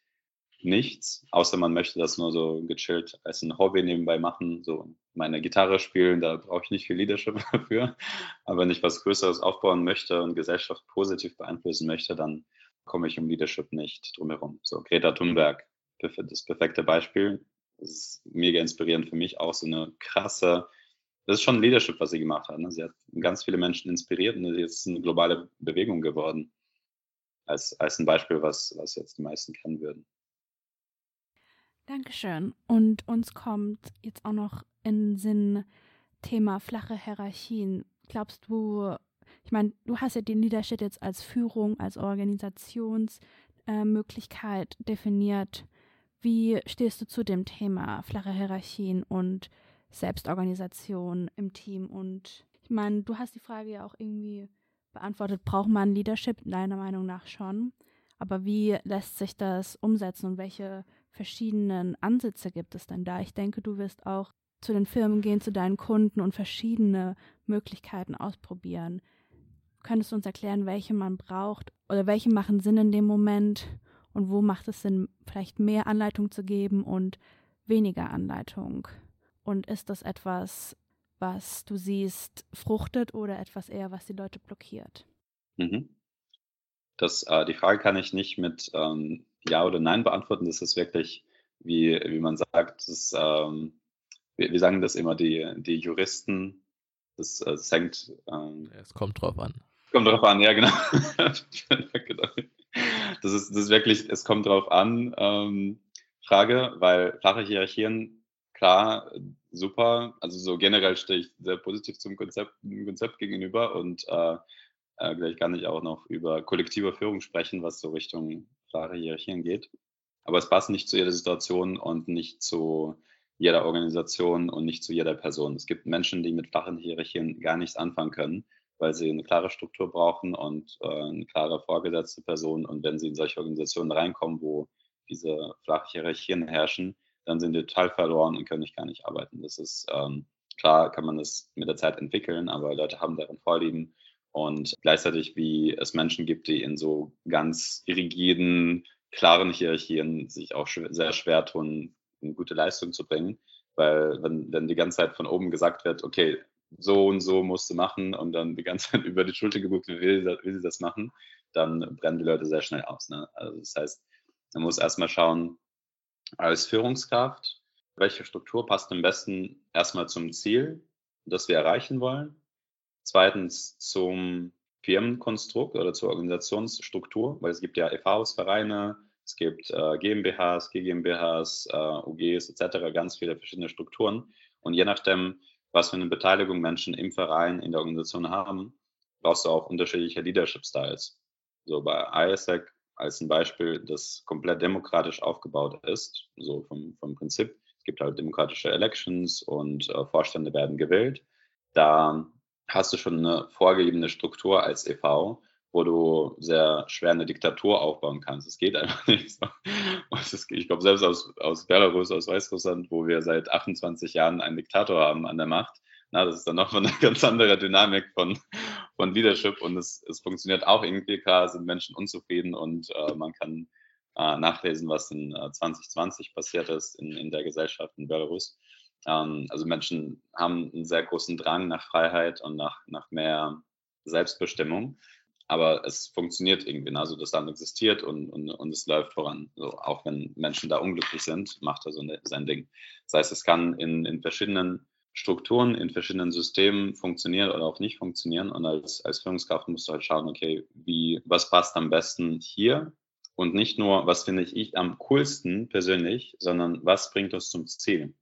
nichts, außer man möchte das nur so gechillt als ein Hobby nebenbei machen, so meine Gitarre spielen, da brauche ich nicht viel Leadership dafür. Aber wenn ich was Größeres aufbauen möchte und Gesellschaft positiv beeinflussen möchte, dann komme ich um Leadership nicht drumherum. So, Greta Thunberg, das perfekte Beispiel. Das ist mega inspirierend für mich, auch so eine krasse, das ist schon Leadership, was sie gemacht hat. Ne? Sie hat ganz viele Menschen inspiriert und jetzt ist eine globale Bewegung geworden. Als, als ein Beispiel, was, was jetzt die meisten kennen würden. Dankeschön. Und uns kommt jetzt auch noch in Sinn Thema flache Hierarchien. Glaubst du, ich meine, du hast ja den Leadership jetzt als Führung, als Organisationsmöglichkeit äh, definiert. Wie stehst du zu dem Thema flache Hierarchien und Selbstorganisation im Team? Und ich meine, du hast die Frage ja auch irgendwie beantwortet, braucht man Leadership deiner Meinung nach schon. Aber wie lässt sich das umsetzen und welche verschiedenen Ansätze gibt es denn da? Ich denke, du wirst auch zu den Firmen gehen, zu deinen Kunden und verschiedene Möglichkeiten ausprobieren. Könntest du uns erklären, welche man braucht oder welche machen Sinn in dem Moment und wo macht es Sinn, vielleicht mehr Anleitung zu geben und weniger Anleitung? Und ist das etwas, was du siehst, fruchtet oder etwas eher, was die Leute blockiert? Mhm. Das, äh, die Frage kann ich nicht mit ähm, Ja oder Nein beantworten. Das ist wirklich, wie, wie man sagt, das, ähm, wir, wir, sagen das immer, die, die Juristen, das, äh, das hängt. Ähm, es kommt drauf an. Kommt drauf an, ja, genau. das, ist, das ist wirklich, es kommt drauf an, ähm, Frage, weil flache Hierarchien, klar, super. Also so generell stehe ich sehr positiv zum Konzept, Konzept gegenüber und äh, äh, gleich kann ich auch noch über kollektive Führung sprechen, was so Richtung flache Hierarchien geht. Aber es passt nicht zu jeder Situation und nicht zu jeder Organisation und nicht zu jeder Person. Es gibt Menschen, die mit flachen Hierarchien gar nichts anfangen können, weil sie eine klare Struktur brauchen und äh, eine klare vorgesetzte Person. Und wenn sie in solche Organisationen reinkommen, wo diese flache Hierarchien herrschen, dann sind die total verloren und können nicht gar nicht arbeiten. Das ist ähm, klar, kann man das mit der Zeit entwickeln, aber Leute haben deren Vorlieben und gleichzeitig wie es Menschen gibt, die in so ganz rigiden, klaren Hierarchien sich auch sehr schwer tun, eine gute Leistung zu bringen, weil wenn, wenn die ganze Zeit von oben gesagt wird, okay, so und so musst du machen und dann die ganze Zeit über die Schulter geguckt, wie will, will sie das machen, dann brennen die Leute sehr schnell aus. Ne? Also das heißt, man muss erstmal schauen, als Führungskraft, welche Struktur passt am besten erstmal zum Ziel, das wir erreichen wollen. Zweitens zum Firmenkonstrukt oder zur Organisationsstruktur, weil es gibt ja EVs, Vereine, es gibt äh, GmbHs, GmbHs, äh, UGs etc., ganz viele verschiedene Strukturen. Und je nachdem, was für eine Beteiligung Menschen im Verein, in der Organisation haben, brauchst du auch unterschiedliche Leadership Styles. So bei ISEC als ein Beispiel, das komplett demokratisch aufgebaut ist, so vom, vom Prinzip. Es gibt halt demokratische Elections und äh, Vorstände werden gewählt. Da hast du schon eine vorgegebene Struktur als EV wo du sehr schwer eine Diktatur aufbauen kannst. Es geht einfach nicht so. ich glaube, selbst aus, aus Belarus, aus Weißrussland, wo wir seit 28 Jahren einen Diktator haben an der Macht, na, das ist dann nochmal eine ganz andere Dynamik von, von Leadership und es, es funktioniert auch irgendwie, klar sind Menschen unzufrieden und äh, man kann äh, nachlesen, was in äh, 2020 passiert ist in, in der Gesellschaft in Belarus. Ähm, also Menschen haben einen sehr großen Drang nach Freiheit und nach, nach mehr Selbstbestimmung aber es funktioniert irgendwie. Also das Land existiert und, und, und es läuft voran. So, auch wenn Menschen da unglücklich sind, macht er so eine, sein Ding. Das heißt, es kann in, in verschiedenen Strukturen, in verschiedenen Systemen funktionieren oder auch nicht funktionieren. Und als, als Führungskraft musst du halt schauen, okay, wie, was passt am besten hier? Und nicht nur, was finde ich am coolsten persönlich, sondern was bringt uns zum Ziel?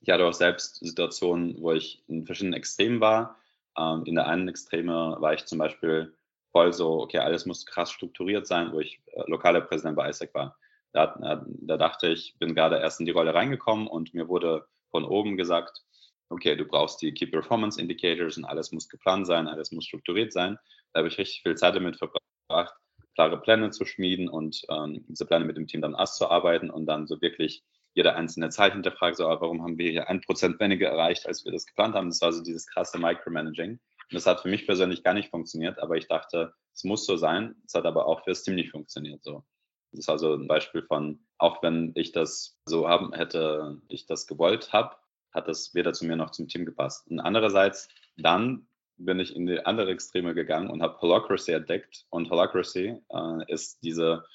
Ich hatte auch selbst Situationen, wo ich in verschiedenen Extremen war. Ähm, in der einen Extreme war ich zum Beispiel voll so, okay, alles muss krass strukturiert sein, wo ich äh, lokaler Präsident bei ISEC war. Da, äh, da dachte ich, bin gerade erst in die Rolle reingekommen und mir wurde von oben gesagt, okay, du brauchst die Key Performance Indicators und alles muss geplant sein, alles muss strukturiert sein. Da habe ich richtig viel Zeit damit verbracht, klare Pläne zu schmieden und ähm, diese Pläne mit dem Team dann auszuarbeiten und dann so wirklich jeder einzelne Zahl hinterfragt, so, warum haben wir hier ein Prozent weniger erreicht, als wir das geplant haben. Das war so dieses krasse Micromanaging. Und das hat für mich persönlich gar nicht funktioniert, aber ich dachte, es muss so sein. Es hat aber auch für das Team nicht funktioniert. So. Das ist also ein Beispiel von, auch wenn ich das so haben hätte, ich das gewollt habe, hat das weder zu mir noch zum Team gepasst. Und andererseits, dann bin ich in die andere Extreme gegangen und habe Holacracy entdeckt. Und Holacracy äh, ist diese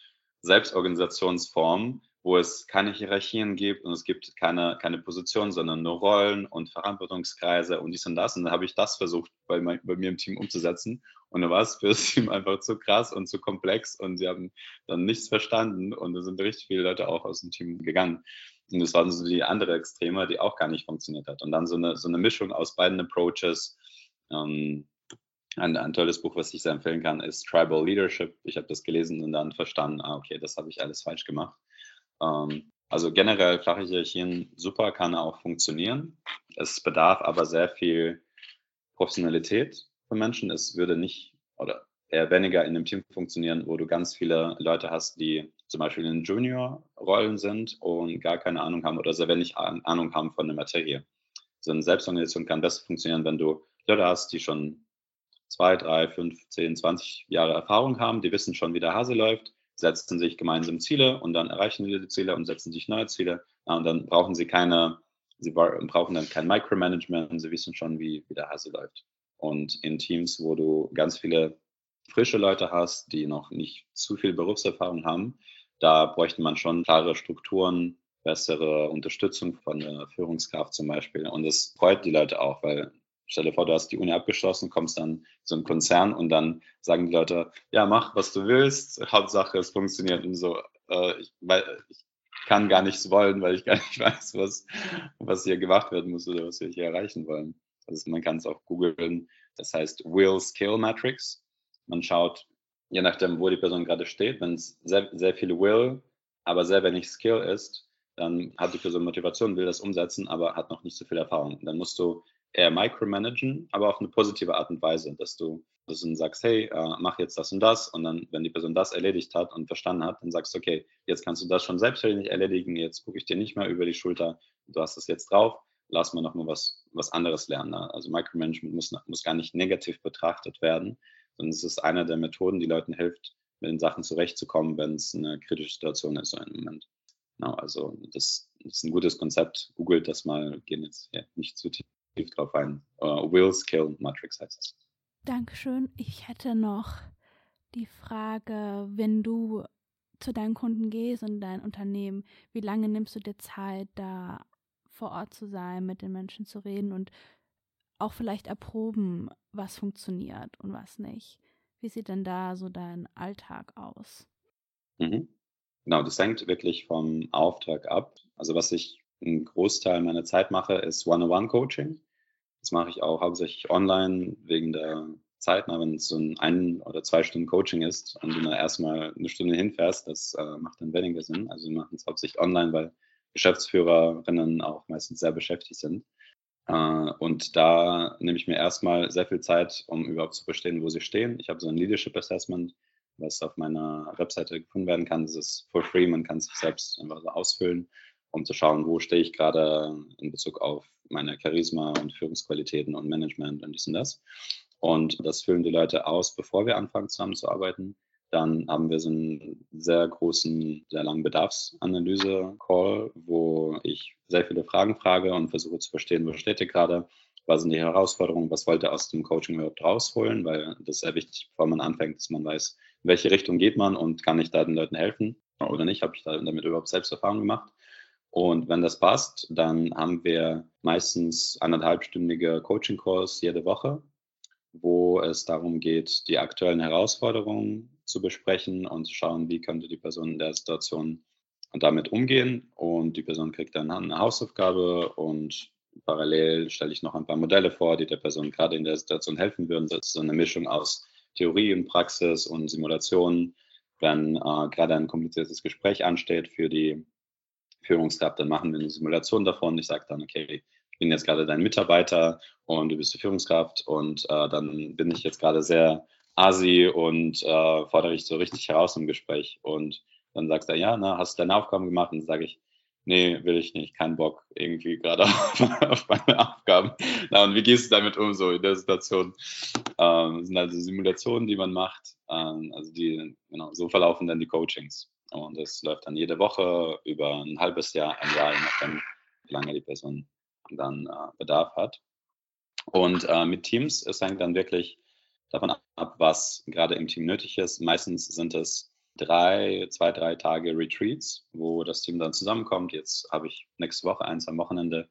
Selbstorganisationsform, wo es keine Hierarchien gibt und es gibt keine, keine Position, sondern nur Rollen und Verantwortungskreise und dies und das. Und dann habe ich das versucht, bei, mein, bei mir im Team umzusetzen. Und dann war es für das Team einfach zu krass und zu komplex und sie haben dann nichts verstanden und da sind richtig viele Leute auch aus dem Team gegangen. Und das waren so die andere Extreme, die auch gar nicht funktioniert hat. Und dann so eine, so eine Mischung aus beiden Approaches. Ähm, ein, ein, tolles Buch, was ich sehr empfehlen kann, ist Tribal Leadership. Ich habe das gelesen und dann verstanden, ah, okay, das habe ich alles falsch gemacht. Ähm, also generell flache Hierarchien super, kann auch funktionieren. Es bedarf aber sehr viel Professionalität für Menschen. Es würde nicht oder eher weniger in einem Team funktionieren, wo du ganz viele Leute hast, die zum Beispiel in Junior-Rollen sind und gar keine Ahnung haben oder sehr wenig Ahnung haben von der Materie. So eine Selbstorganisation kann besser funktionieren, wenn du Leute hast, die schon zwei, drei, fünf, zehn, zwanzig Jahre Erfahrung haben, die wissen schon, wie der Hase läuft, setzen sich gemeinsam Ziele und dann erreichen die Ziele und setzen sich neue Ziele. Und dann brauchen sie keine, sie brauchen dann kein Micromanagement, sie wissen schon, wie, wie der Hase läuft. Und in Teams, wo du ganz viele frische Leute hast, die noch nicht zu viel Berufserfahrung haben, da bräuchte man schon klare Strukturen, bessere Unterstützung von der Führungskraft zum Beispiel. Und das freut die Leute auch, weil Stell dir vor, du hast die Uni abgeschlossen, kommst dann zu einem Konzern und dann sagen die Leute, ja, mach, was du willst, Hauptsache es funktioniert und so. Äh, ich, weil, ich kann gar nichts wollen, weil ich gar nicht weiß, was, was hier gemacht werden muss oder was wir hier erreichen wollen. Also man kann es auch googeln. Das heißt Will Skill Matrix. Man schaut, je nachdem, wo die Person gerade steht, wenn es sehr, sehr viel Will, aber sehr wenig Skill ist, dann hat die Person Motivation, will das umsetzen, aber hat noch nicht so viel Erfahrung. Dann musst du eher micromanagen, aber auf eine positive Art und Weise, dass du, dass du sagst, hey, äh, mach jetzt das und das und dann, wenn die Person das erledigt hat und verstanden hat, dann sagst du, okay, jetzt kannst du das schon selbstständig erledigen, jetzt gucke ich dir nicht mehr über die Schulter, du hast das jetzt drauf, lass mal noch mal was, was anderes lernen. Ne? Also Micromanagement muss, muss gar nicht negativ betrachtet werden, sondern es ist eine der Methoden, die Leuten hilft, mit den Sachen zurechtzukommen, wenn es eine kritische Situation ist so im Moment. Genau, also das, das, ist ein gutes Konzept. Googelt das mal, gehen jetzt ja, nicht zu tief tief drauf ein. Uh, Will Skill Matrix heißt es. Dankeschön. Ich hätte noch die Frage, wenn du zu deinen Kunden gehst und dein Unternehmen, wie lange nimmst du dir Zeit, da vor Ort zu sein, mit den Menschen zu reden und auch vielleicht erproben, was funktioniert und was nicht? Wie sieht denn da so dein Alltag aus? Mhm. Genau, das hängt wirklich vom Auftrag ab. Also was ich einen Großteil meiner Zeit mache, ist One-on-One-Coaching. Das mache ich auch hauptsächlich online wegen der Zeit. Wenn es so ein ein oder zwei Stunden Coaching ist und du da erstmal eine Stunde hinfährst, das äh, macht dann weniger Sinn. Also wir machen es hauptsächlich online, weil Geschäftsführerinnen auch meistens sehr beschäftigt sind. Äh, und da nehme ich mir erstmal sehr viel Zeit, um überhaupt zu verstehen, wo sie stehen. Ich habe so ein Leadership Assessment, was auf meiner Webseite gefunden werden kann. Das ist for free, man kann es sich selbst einfach so ausfüllen um zu schauen, wo stehe ich gerade in Bezug auf meine Charisma und Führungsqualitäten und Management und dies und das. Und das füllen die Leute aus, bevor wir anfangen zusammenzuarbeiten. Dann haben wir so einen sehr großen, sehr langen Bedarfsanalyse-Call, wo ich sehr viele Fragen frage und versuche zu verstehen, wo steht ihr gerade, was sind die Herausforderungen, was wollt ihr aus dem Coaching überhaupt rausholen, weil das ist sehr wichtig, bevor man anfängt, dass man weiß, in welche Richtung geht man und kann ich da den Leuten helfen oder nicht, habe ich damit überhaupt selbst Erfahrung gemacht. Und wenn das passt, dann haben wir meistens anderthalbstündige Coaching-Calls jede Woche, wo es darum geht, die aktuellen Herausforderungen zu besprechen und zu schauen, wie könnte die Person in der Situation damit umgehen. Und die Person kriegt dann eine Hausaufgabe und parallel stelle ich noch ein paar Modelle vor, die der Person gerade in der Situation helfen würden. Das ist so eine Mischung aus Theorie und Praxis und Simulationen. Wenn äh, gerade ein kompliziertes Gespräch ansteht für die Führungskraft, dann machen wir eine Simulation davon. Ich sage dann, okay, ich bin jetzt gerade dein Mitarbeiter und du bist die Führungskraft und äh, dann bin ich jetzt gerade sehr asi und äh, fordere dich so richtig heraus im Gespräch. Und dann sagst du, ja, na, hast du deine Aufgaben gemacht? Und dann sage ich, nee, will ich nicht, kein Bock irgendwie gerade auf, meine Aufgaben. Na, und wie gehst du damit um, so in der Situation? Ähm, das sind also Simulationen, die man macht. Ähm, also die, genau, so verlaufen dann die Coachings. Und das läuft dann jede Woche über ein halbes Jahr, ein Jahr, je nachdem, wie lange die Person dann äh, Bedarf hat. Und äh, mit Teams, es hängt dann wirklich davon ab, was gerade im Team nötig ist. Meistens sind es drei, zwei, drei Tage Retreats, wo das Team dann zusammenkommt. Jetzt habe ich nächste Woche eins am Wochenende.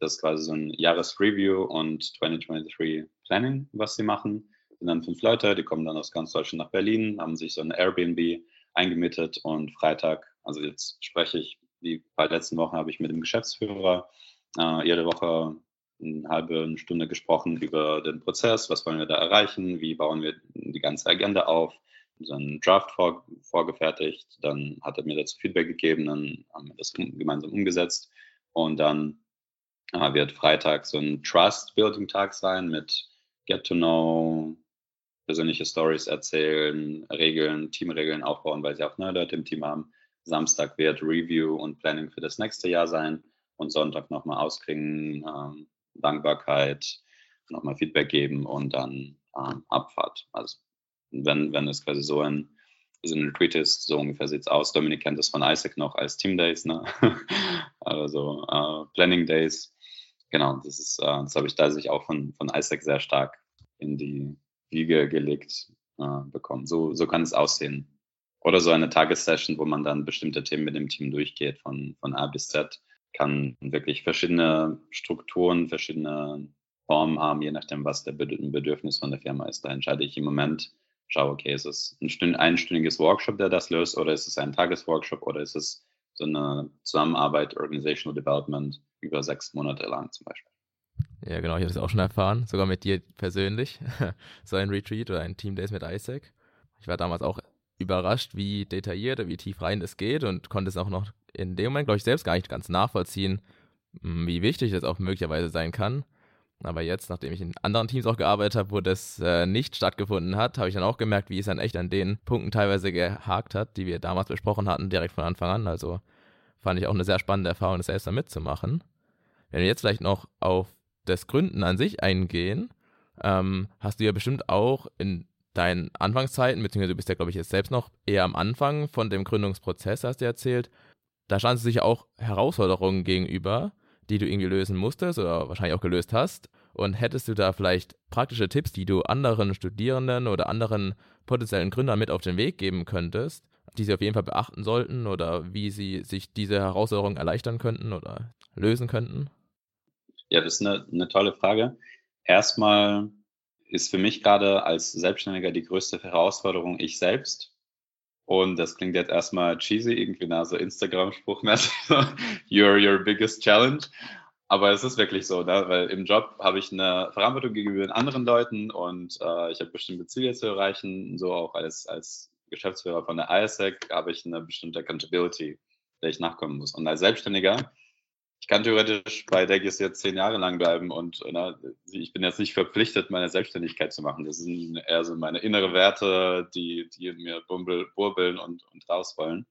Das ist quasi so ein Jahresreview und 2023 Planning, was sie machen. Das sind dann fünf Leute, die kommen dann aus ganz Deutschland nach Berlin, haben sich so ein Airbnb eingemietet und Freitag, also jetzt spreche ich, wie bei letzten Wochen habe ich mit dem Geschäftsführer äh, jede Woche eine halbe Stunde gesprochen über den Prozess, was wollen wir da erreichen, wie bauen wir die ganze Agenda auf, so einen Draft vor, vorgefertigt, dann hat er mir dazu Feedback gegeben, dann haben wir das gemeinsam umgesetzt und dann äh, wird Freitag so ein Trust-Building-Tag sein mit Get to Know, persönliche Stories erzählen, Regeln, Teamregeln aufbauen, weil sie auch neue Leute im Team haben. Samstag wird Review und Planning für das nächste Jahr sein und Sonntag nochmal ausklingen, ähm, Dankbarkeit, nochmal Feedback geben und dann ähm, Abfahrt. Also wenn, wenn es quasi so ein, so ein Retreat ist, so ungefähr sieht es aus. Dominik kennt das von Isaac noch als Team Days, ne? also äh, Planning Days. Genau, das ist, äh, das habe ich da sich auch von, von Isaac sehr stark in die Wiege gelegt äh, bekommen. So, so kann es aussehen. Oder so eine Tagessession, wo man dann bestimmte Themen mit dem Team durchgeht, von, von A bis Z, kann wirklich verschiedene Strukturen, verschiedene Formen haben, je nachdem, was der Bedürfnis von der Firma ist. Da entscheide ich im Moment, schaue, okay, ist es ein Stünd, einstündiges Workshop, der das löst, oder ist es ein Tagesworkshop, oder ist es so eine Zusammenarbeit, Organizational Development über sechs Monate lang zum Beispiel. Ja, genau, ich habe das auch schon erfahren, sogar mit dir persönlich. so ein Retreat oder ein Team Days mit Isaac. Ich war damals auch überrascht, wie detailliert und wie tief rein das geht und konnte es auch noch in dem Moment, glaube ich, selbst gar nicht ganz nachvollziehen, hm, wie wichtig das auch möglicherweise sein kann. Aber jetzt, nachdem ich in anderen Teams auch gearbeitet habe, wo das äh, nicht stattgefunden hat, habe ich dann auch gemerkt, wie es dann echt an den Punkten teilweise gehakt hat, die wir damals besprochen hatten, direkt von Anfang an. Also fand ich auch eine sehr spannende Erfahrung, das selbst da mitzumachen. Wenn wir jetzt vielleicht noch auf das Gründen an sich eingehen, ähm, hast du ja bestimmt auch in deinen Anfangszeiten, beziehungsweise du bist ja, glaube ich, jetzt selbst noch eher am Anfang von dem Gründungsprozess, hast du erzählt, da standst du sicher auch Herausforderungen gegenüber, die du irgendwie lösen musstest oder wahrscheinlich auch gelöst hast. Und hättest du da vielleicht praktische Tipps, die du anderen Studierenden oder anderen potenziellen Gründern mit auf den Weg geben könntest, die sie auf jeden Fall beachten sollten oder wie sie sich diese Herausforderungen erleichtern könnten oder lösen könnten? Ja, das ist eine, eine tolle Frage. Erstmal ist für mich gerade als Selbstständiger die größte Herausforderung ich selbst. Und das klingt jetzt erstmal cheesy, irgendwie nach so Instagram-Spruchmäßig, you're your biggest challenge. Aber es ist wirklich so, ne? weil im Job habe ich eine Verantwortung gegenüber anderen Leuten und äh, ich habe bestimmte Ziele zu erreichen. So auch als, als Geschäftsführer von der ISEC habe ich eine bestimmte Accountability, der ich nachkommen muss. Und als Selbstständiger ich kann theoretisch bei Degis jetzt zehn Jahre lang bleiben und na, ich bin jetzt nicht verpflichtet, meine Selbstständigkeit zu machen. Das sind eher so meine innere Werte, die, die mir bumbel, burbeln und, und raus wollen.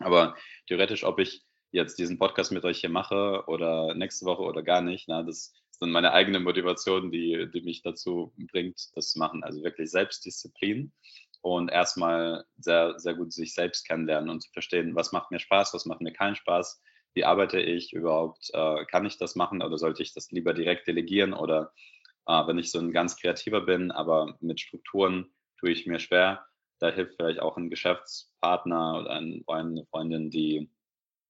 Aber theoretisch, ob ich jetzt diesen Podcast mit euch hier mache oder nächste Woche oder gar nicht, na, das ist dann meine eigene Motivation, die, die mich dazu bringt, das zu machen. Also wirklich Selbstdisziplin und erstmal sehr, sehr gut sich selbst kennenlernen und zu verstehen, was macht mir Spaß, was macht mir keinen Spaß wie arbeite ich überhaupt, äh, kann ich das machen oder sollte ich das lieber direkt delegieren oder äh, wenn ich so ein ganz kreativer bin, aber mit Strukturen tue ich mir schwer, da hilft vielleicht auch ein Geschäftspartner oder ein eine Freundin, die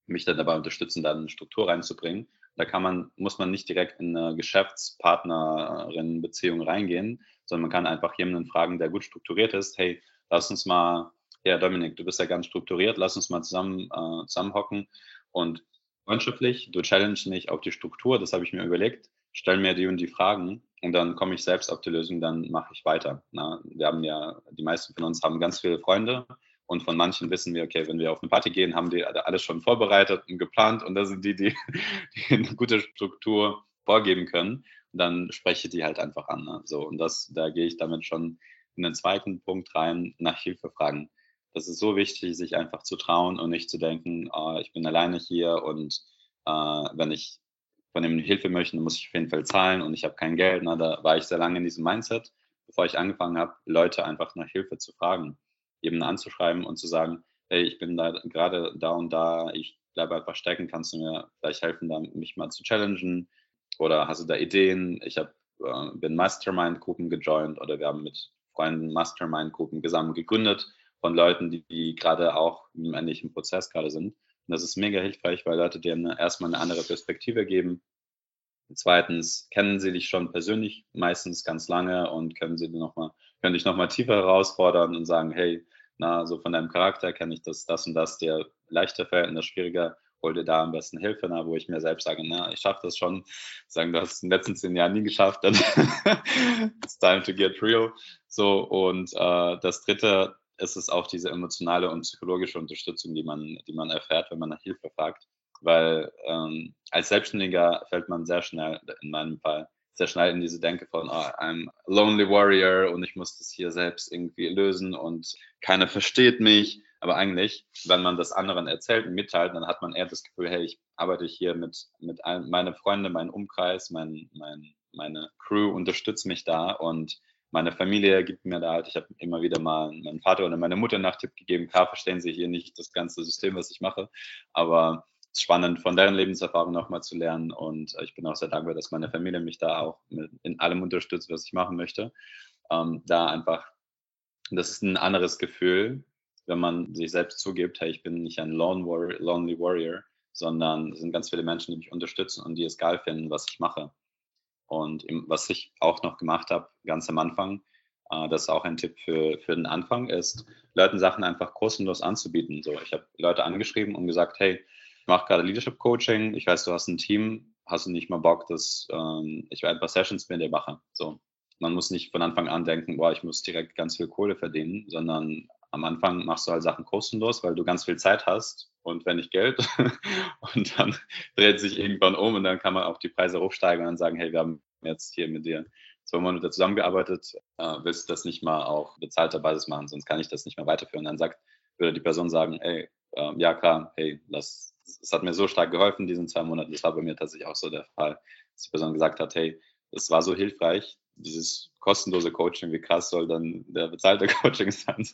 mich dann dabei unterstützen, da eine Struktur reinzubringen. Da kann man, muss man nicht direkt in eine Geschäftspartnerin-Beziehung reingehen, sondern man kann einfach jemanden fragen, der gut strukturiert ist. Hey, lass uns mal, ja, Dominik, du bist ja ganz strukturiert, lass uns mal zusammen äh, zusammenhocken und freundschaftlich, du challenge mich auf die Struktur, das habe ich mir überlegt, stell mir die und die Fragen und dann komme ich selbst auf die Lösung, dann mache ich weiter. Na, wir haben ja, die meisten von uns haben ganz viele Freunde und von manchen wissen wir, okay, wenn wir auf eine Party gehen, haben die alles schon vorbereitet und geplant und das sind die, die, die eine gute Struktur vorgeben können. Und dann spreche ich die halt einfach an. Ne? So, und das, da gehe ich damit schon in den zweiten Punkt rein, nach Hilfe fragen das ist so wichtig, sich einfach zu trauen und nicht zu denken, oh, ich bin alleine hier und äh, wenn ich von dem Hilfe möchte, muss ich auf jeden Fall zahlen und ich habe kein Geld. Na, da war ich sehr lange in diesem Mindset, bevor ich angefangen habe, Leute einfach nach Hilfe zu fragen, eben anzuschreiben und zu sagen, hey, ich bin da gerade da und da, ich bleibe einfach stecken, kannst du mir vielleicht helfen, da mich mal zu challengen oder hast du da Ideen? Ich habe äh, bin Mastermind-Gruppen gejoint oder wir haben mit Freunden Mastermind-Gruppen zusammen gegründet von Leuten, die, die gerade auch im ähnlichen Prozess gerade sind. Und das ist mega hilfreich, weil Leute dir erstmal eine andere Perspektive geben. Zweitens kennen sie dich schon persönlich meistens ganz lange und können sie noch mal, können dich nochmal tiefer herausfordern und sagen, hey, na, so von deinem Charakter kenne ich das, das und das dir leichter fällt und das schwieriger, hol dir da am besten Hilfe, na, wo ich mir selbst sage, na, ich schaffe das schon, sagen, du hast in den letzten zehn Jahren nie geschafft, dann it's time to get real. So, und äh, das dritte, ist es auch diese emotionale und psychologische Unterstützung, die man, die man erfährt, wenn man nach Hilfe fragt. Weil ähm, als Selbstständiger fällt man sehr schnell, in meinem Fall, sehr schnell in diese Denke von, oh, I'm a lonely warrior und ich muss das hier selbst irgendwie lösen und keiner versteht mich. Aber eigentlich, wenn man das anderen erzählt und mitteilt, dann hat man eher das Gefühl, hey, ich arbeite hier mit, mit ein, meine Freunde, mein Umkreis, mein, mein, meine Crew unterstützt mich da und meine Familie gibt mir da halt, ich habe immer wieder mal meinen Vater oder meine Mutter Nachtipp gegeben, klar verstehen sie hier nicht das ganze System, was ich mache, aber es ist spannend, von deren Lebenserfahrung nochmal zu lernen und ich bin auch sehr dankbar, dass meine Familie mich da auch in allem unterstützt, was ich machen möchte. Ähm, da einfach, das ist ein anderes Gefühl, wenn man sich selbst zugibt, hey, ich bin nicht ein Lone Lonely Warrior, sondern es sind ganz viele Menschen, die mich unterstützen und die es geil finden, was ich mache. Und was ich auch noch gemacht habe, ganz am Anfang, äh, das ist auch ein Tipp für, für den Anfang, ist, Leuten Sachen einfach kostenlos anzubieten. So, ich habe Leute angeschrieben und gesagt, hey, ich mache gerade Leadership Coaching, ich weiß, du hast ein Team, hast du nicht mal Bock, dass ähm, ich ein paar Sessions mit dir mache. So, man muss nicht von Anfang an denken, boah, ich muss direkt ganz viel Kohle verdienen, sondern am Anfang machst du halt Sachen kostenlos, weil du ganz viel Zeit hast und wenn nicht Geld. und dann dreht sich irgendwann um und dann kann man auch die Preise hochsteigen und sagen, hey, wir haben jetzt hier mit dir zwei Monate zusammengearbeitet, äh, willst du das nicht mal auf bezahlter Basis machen, sonst kann ich das nicht mehr weiterführen. Dann sagt, würde die Person sagen, ey, äh, ja klar, hey, das, das hat mir so stark geholfen, diesen zwei Monaten. Das war bei mir tatsächlich auch so der Fall, dass die Person gesagt hat, hey, das war so hilfreich, dieses kostenlose Coaching, wie krass soll dann der bezahlte Coaching sein?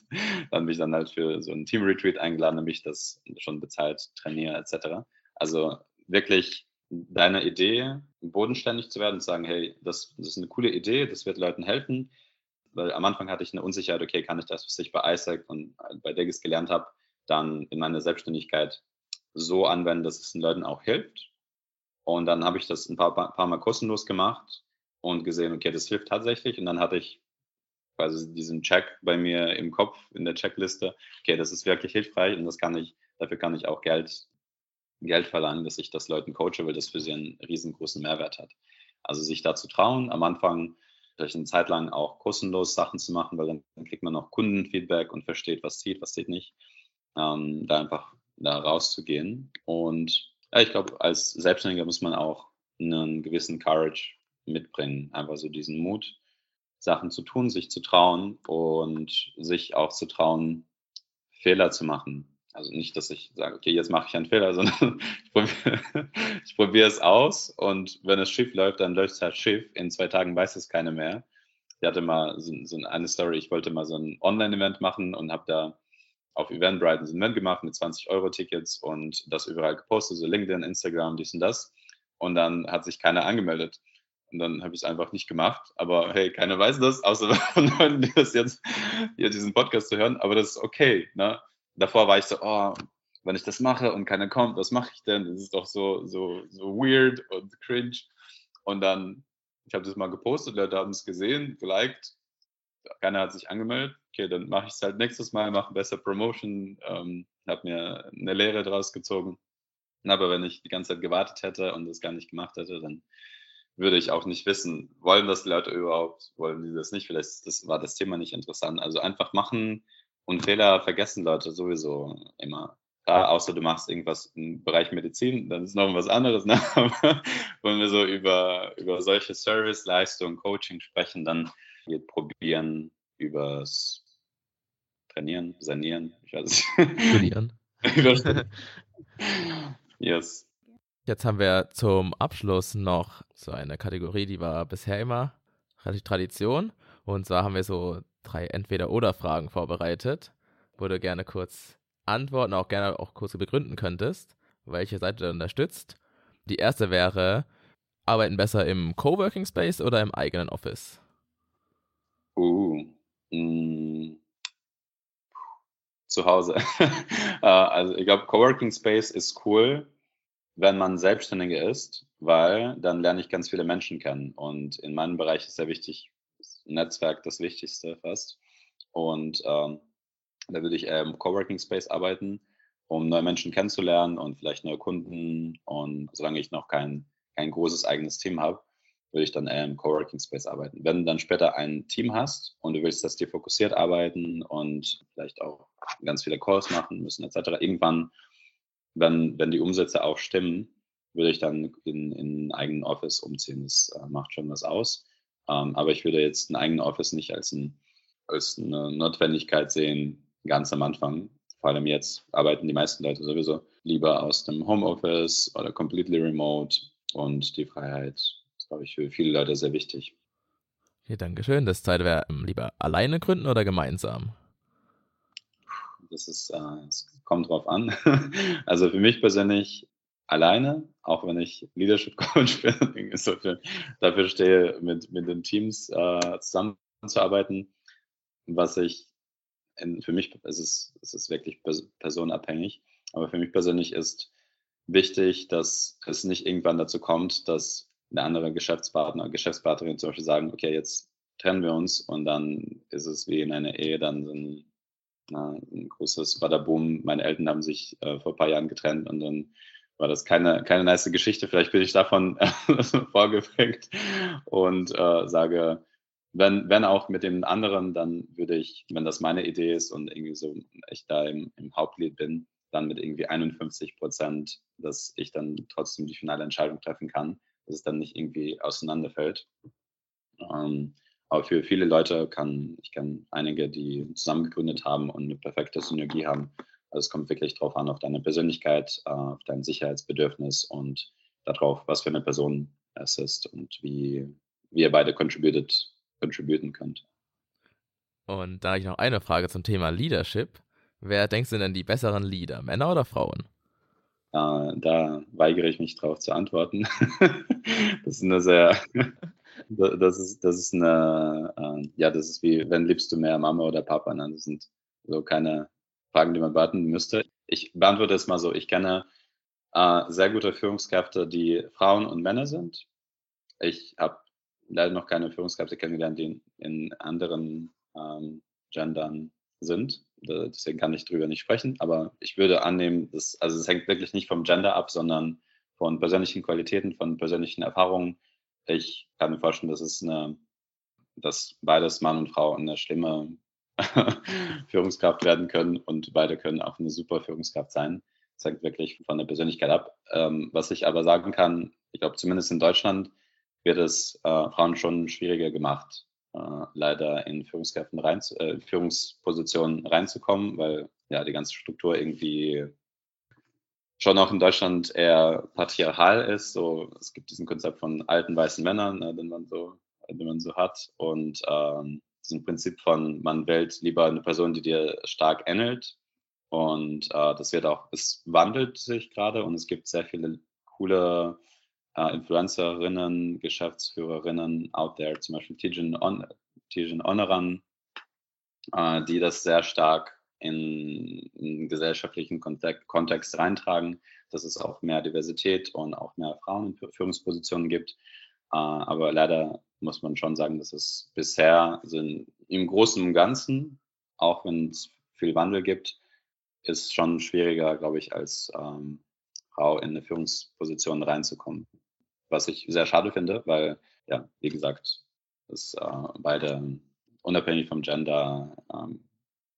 Dann bin ich dann halt für so ein Team-Retreat eingeladen, damit ich das schon bezahlt trainiere, etc. Also wirklich deine Idee, bodenständig zu werden und zu sagen, hey, das, das ist eine coole Idee, das wird Leuten helfen. Weil am Anfang hatte ich eine Unsicherheit, okay, kann ich das, was ich bei ISAC und bei Degis gelernt habe, dann in meiner Selbstständigkeit so anwenden, dass es den Leuten auch hilft. Und dann habe ich das ein paar, paar Mal kostenlos gemacht und gesehen, okay, das hilft tatsächlich. Und dann hatte ich quasi diesen Check bei mir im Kopf, in der Checkliste, okay, das ist wirklich hilfreich und das kann ich, dafür kann ich auch Geld, Geld verlangen, dass ich das Leuten coache, weil das für sie einen riesengroßen Mehrwert hat. Also sich da zu trauen, am Anfang vielleicht eine Zeit lang auch kostenlos Sachen zu machen, weil dann, dann kriegt man auch Kundenfeedback und versteht, was zieht, was zieht nicht. Ähm, da einfach da rauszugehen. Und ja, ich glaube, als Selbstständiger muss man auch einen gewissen Courage mitbringen. Einfach so diesen Mut, Sachen zu tun, sich zu trauen und sich auch zu trauen, Fehler zu machen. Also nicht, dass ich sage, okay, jetzt mache ich einen Fehler, sondern ich probiere, ich probiere es aus und wenn es schief läuft, dann läuft es halt schief. In zwei Tagen weiß es keine mehr. Ich hatte mal so, so eine Story, ich wollte mal so ein Online-Event machen und habe da auf Eventbrite ein Event gemacht mit 20 Euro Tickets und das überall gepostet, so LinkedIn, Instagram, dies und das. Und dann hat sich keiner angemeldet. Und dann habe ich es einfach nicht gemacht. Aber hey, keiner weiß das, außer von Leuten, die das jetzt hier diesen Podcast zu hören. Aber das ist okay. Ne? Davor war ich so, oh, wenn ich das mache und keiner kommt, was mache ich denn? Das ist doch so, so, so weird und cringe. Und dann, ich habe das mal gepostet, Leute haben es gesehen, geliked. Keiner hat sich angemeldet. Okay, dann mache ich es halt nächstes Mal, mache besser Promotion, ähm, habe mir eine Lehre draus gezogen. Aber wenn ich die ganze Zeit gewartet hätte und das gar nicht gemacht hätte, dann würde ich auch nicht wissen, wollen das die Leute überhaupt, wollen die das nicht, vielleicht das, war das Thema nicht interessant. Also einfach machen und Fehler vergessen Leute sowieso immer. Klar, außer du machst irgendwas im Bereich Medizin, dann ist noch was anderes. Ne? Wenn wir so über, über solche Service-Leistungen, Coaching sprechen, dann geht probieren übers Trainieren, Sanieren, ich weiß nicht. Studieren. yes. Jetzt haben wir zum Abschluss noch so eine Kategorie, die war bisher immer relativ Tradition. Und zwar haben wir so drei Entweder-Oder-Fragen vorbereitet, wo du gerne kurz antworten, auch gerne auch kurz begründen könntest, welche Seite du unterstützt. Die erste wäre, arbeiten besser im Coworking Space oder im eigenen Office? Uh, mh, mm, zu Hause. Äh, also ich glaube, Coworking Space ist cool, wenn man Selbstständiger ist, weil dann lerne ich ganz viele Menschen kennen. Und in meinem Bereich ist sehr wichtig, Netzwerk das Wichtigste fast. Und ähm, da würde ich eher im Coworking Space arbeiten, um neue Menschen kennenzulernen und vielleicht neue Kunden. Und solange ich noch kein, kein großes eigenes Team habe, würde ich dann eher im Coworking Space arbeiten. Wenn du dann später ein Team hast und du willst, dass die fokussiert arbeiten und vielleicht auch ganz viele Calls machen müssen, etc., irgendwann wenn, wenn die Umsätze auch stimmen, würde ich dann in, in einen eigenen Office umziehen. Das äh, macht schon was aus. Ähm, aber ich würde jetzt einen eigenen Office nicht als, ein, als eine Notwendigkeit sehen, ganz am Anfang. Vor allem jetzt arbeiten die meisten Leute sowieso lieber aus dem Homeoffice oder completely remote. Und die Freiheit ist, glaube ich, für viele Leute sehr wichtig. Okay, danke schön. Das zweite wäre ähm, lieber alleine gründen oder gemeinsam? Das ist, äh, es kommt drauf an. also für mich persönlich alleine, auch wenn ich Leadership Coach bin, so für, dafür stehe, mit, mit den Teams äh, zusammenzuarbeiten. Was ich, in, für mich ist es, es ist wirklich personenabhängig, aber für mich persönlich ist wichtig, dass es nicht irgendwann dazu kommt, dass eine andere Geschäftspartner, Geschäftspartnerin zum Beispiel sagen, okay, jetzt trennen wir uns und dann ist es wie in einer Ehe dann so ein, großes Badaboom. Meine Eltern haben sich äh, vor ein paar Jahren getrennt und dann war das keine, keine nice Geschichte. Vielleicht bin ich davon vorgeprägt und äh, sage, wenn, wenn auch mit dem anderen, dann würde ich, wenn das meine Idee ist und irgendwie so ich da im, im Hauptlied bin, dann mit irgendwie 51 Prozent, dass ich dann trotzdem die finale Entscheidung treffen kann, dass es dann nicht irgendwie auseinanderfällt. Ähm, aber für viele Leute kann, ich kenne einige, die zusammen gegründet haben und eine perfekte Synergie haben. Also es kommt wirklich drauf an, auf deine Persönlichkeit, äh, auf dein Sicherheitsbedürfnis und darauf, was für eine Person es ist und wie, wie ihr beide contributed, contributen könnt. Und da habe ich noch eine Frage zum Thema Leadership. Wer denkst du denn die besseren Leader, Männer oder Frauen? Äh, da weigere ich mich drauf zu antworten. das ist eine sehr, das ist, das ist eine, äh, ja, das ist wie, wenn liebst du mehr Mama oder Papa? Ne? Das sind so keine Fragen, die man beantworten müsste. Ich beantworte es mal so. Ich kenne äh, sehr gute Führungskräfte, die Frauen und Männer sind. Ich habe leider noch keine Führungskräfte kennengelernt, die in, in anderen ähm, Gendern sind. Deswegen kann ich darüber nicht sprechen. Aber ich würde annehmen, dass, also es hängt wirklich nicht vom Gender ab, sondern von persönlichen Qualitäten, von persönlichen Erfahrungen. Ich kann mir vorstellen, dass es eine, dass beides Mann und Frau eine schlimme Führungskraft werden können und beide können auch eine super Führungskraft sein. Das hängt wirklich von der Persönlichkeit ab. Ähm, was ich aber sagen kann, ich glaube, zumindest in Deutschland wird es äh, Frauen schon schwieriger gemacht, äh, leider in Führungskräften rein, äh, Führungspositionen reinzukommen, weil ja die ganze Struktur irgendwie schon auch in Deutschland eher patriarchal ist. So, es gibt diesen Konzept von alten weißen Männern, ne, den man so, den man so hat. Und ähm, diesem Prinzip von, man wählt lieber eine Person, die dir stark ähnelt. Und äh, das wird auch, es wandelt sich gerade und es gibt sehr viele coole äh, Influencerinnen, Geschäftsführerinnen out there, zum Beispiel Tijan, On Tijan Oneran, äh, die das sehr stark in, in gesellschaftlichen Kontext, Kontext reintragen, dass es auch mehr Diversität und auch mehr Frauen in Führungspositionen gibt. Äh, aber leider muss man schon sagen, dass es bisher sind, im Großen und Ganzen, auch wenn es viel Wandel gibt, ist schon schwieriger, glaube ich, als ähm, Frau in eine Führungsposition reinzukommen. Was ich sehr schade finde, weil, ja, wie gesagt, es äh, beide unabhängig vom Gender ähm,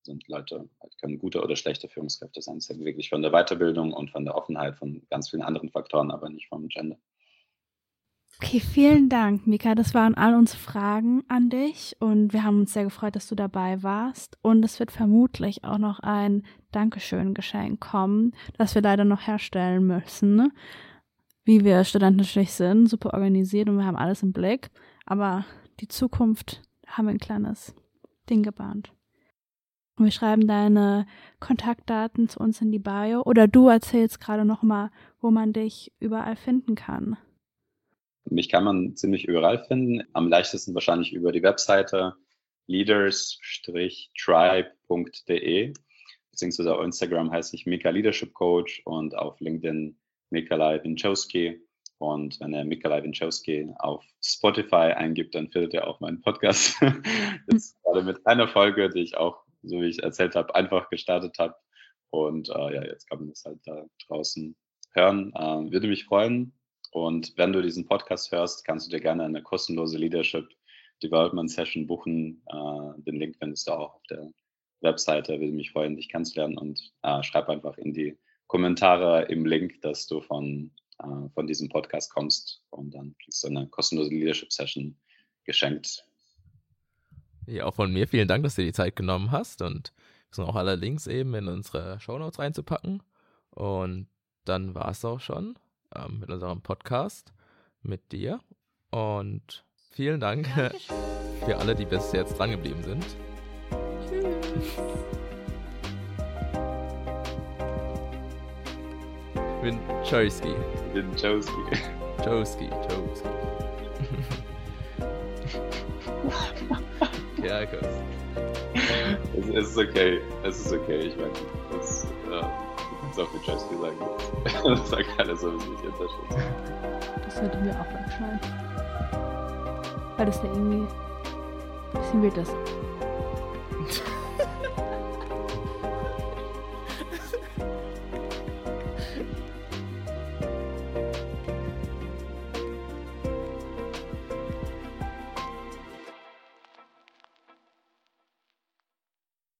sind Leute, halt können gute oder schlechte Führungskräfte sein. Es hängt wirklich von der Weiterbildung und von der Offenheit von ganz vielen anderen Faktoren, aber nicht vom Gender. Okay, vielen Dank, Mika. Das waren all unsere Fragen an dich und wir haben uns sehr gefreut, dass du dabei warst. Und es wird vermutlich auch noch ein Dankeschön-Geschenk kommen, das wir leider noch herstellen müssen. Wie wir Studenten natürlich sind, super organisiert und wir haben alles im Blick. Aber die Zukunft haben wir ein kleines Ding gebahnt. Wir schreiben deine Kontaktdaten zu uns in die Bio. Oder du erzählst gerade nochmal, wo man dich überall finden kann. Mich kann man ziemlich überall finden. Am leichtesten wahrscheinlich über die Webseite leaders-tribe.de beziehungsweise auf Instagram heiße ich Mika Leadership Coach und auf LinkedIn Mikalai Winchowski. Und wenn er Mikalai Winchowski auf Spotify eingibt, dann findet er auch meinen Podcast. Jetzt gerade mit einer Folge, die ich auch, so wie ich erzählt habe, einfach gestartet habe. Und äh, ja, jetzt kann man das halt da draußen hören. Äh, würde mich freuen, und wenn du diesen Podcast hörst, kannst du dir gerne eine kostenlose Leadership Development Session buchen. Äh, den Link findest du auch auf der Webseite. Würde mich freuen, dich kennenzulernen und äh, schreib einfach in die Kommentare im Link, dass du von äh, von diesem Podcast kommst und dann kriegst du eine kostenlose Leadership Session geschenkt. Ja, auch von mir vielen Dank, dass du die Zeit genommen hast und wir sind auch alle Links eben in unsere Shownotes reinzupacken. Und dann war es auch schon ähm, mit unserem Podcast mit dir. Und vielen Dank Dankeschön. für alle, die bis jetzt dran geblieben sind. Tschüss. Winchowski. Winchowski. Chowski, Chowski. Kerkos. Es, es, ist okay, es ist okay, ich meine, es, äh, kannst auch Winchowski sagen. Das sagt keiner so, wie ich unterstütze. Das sollte mir auch wegschneiden. Weil das ja irgendwie bisschen wild ist.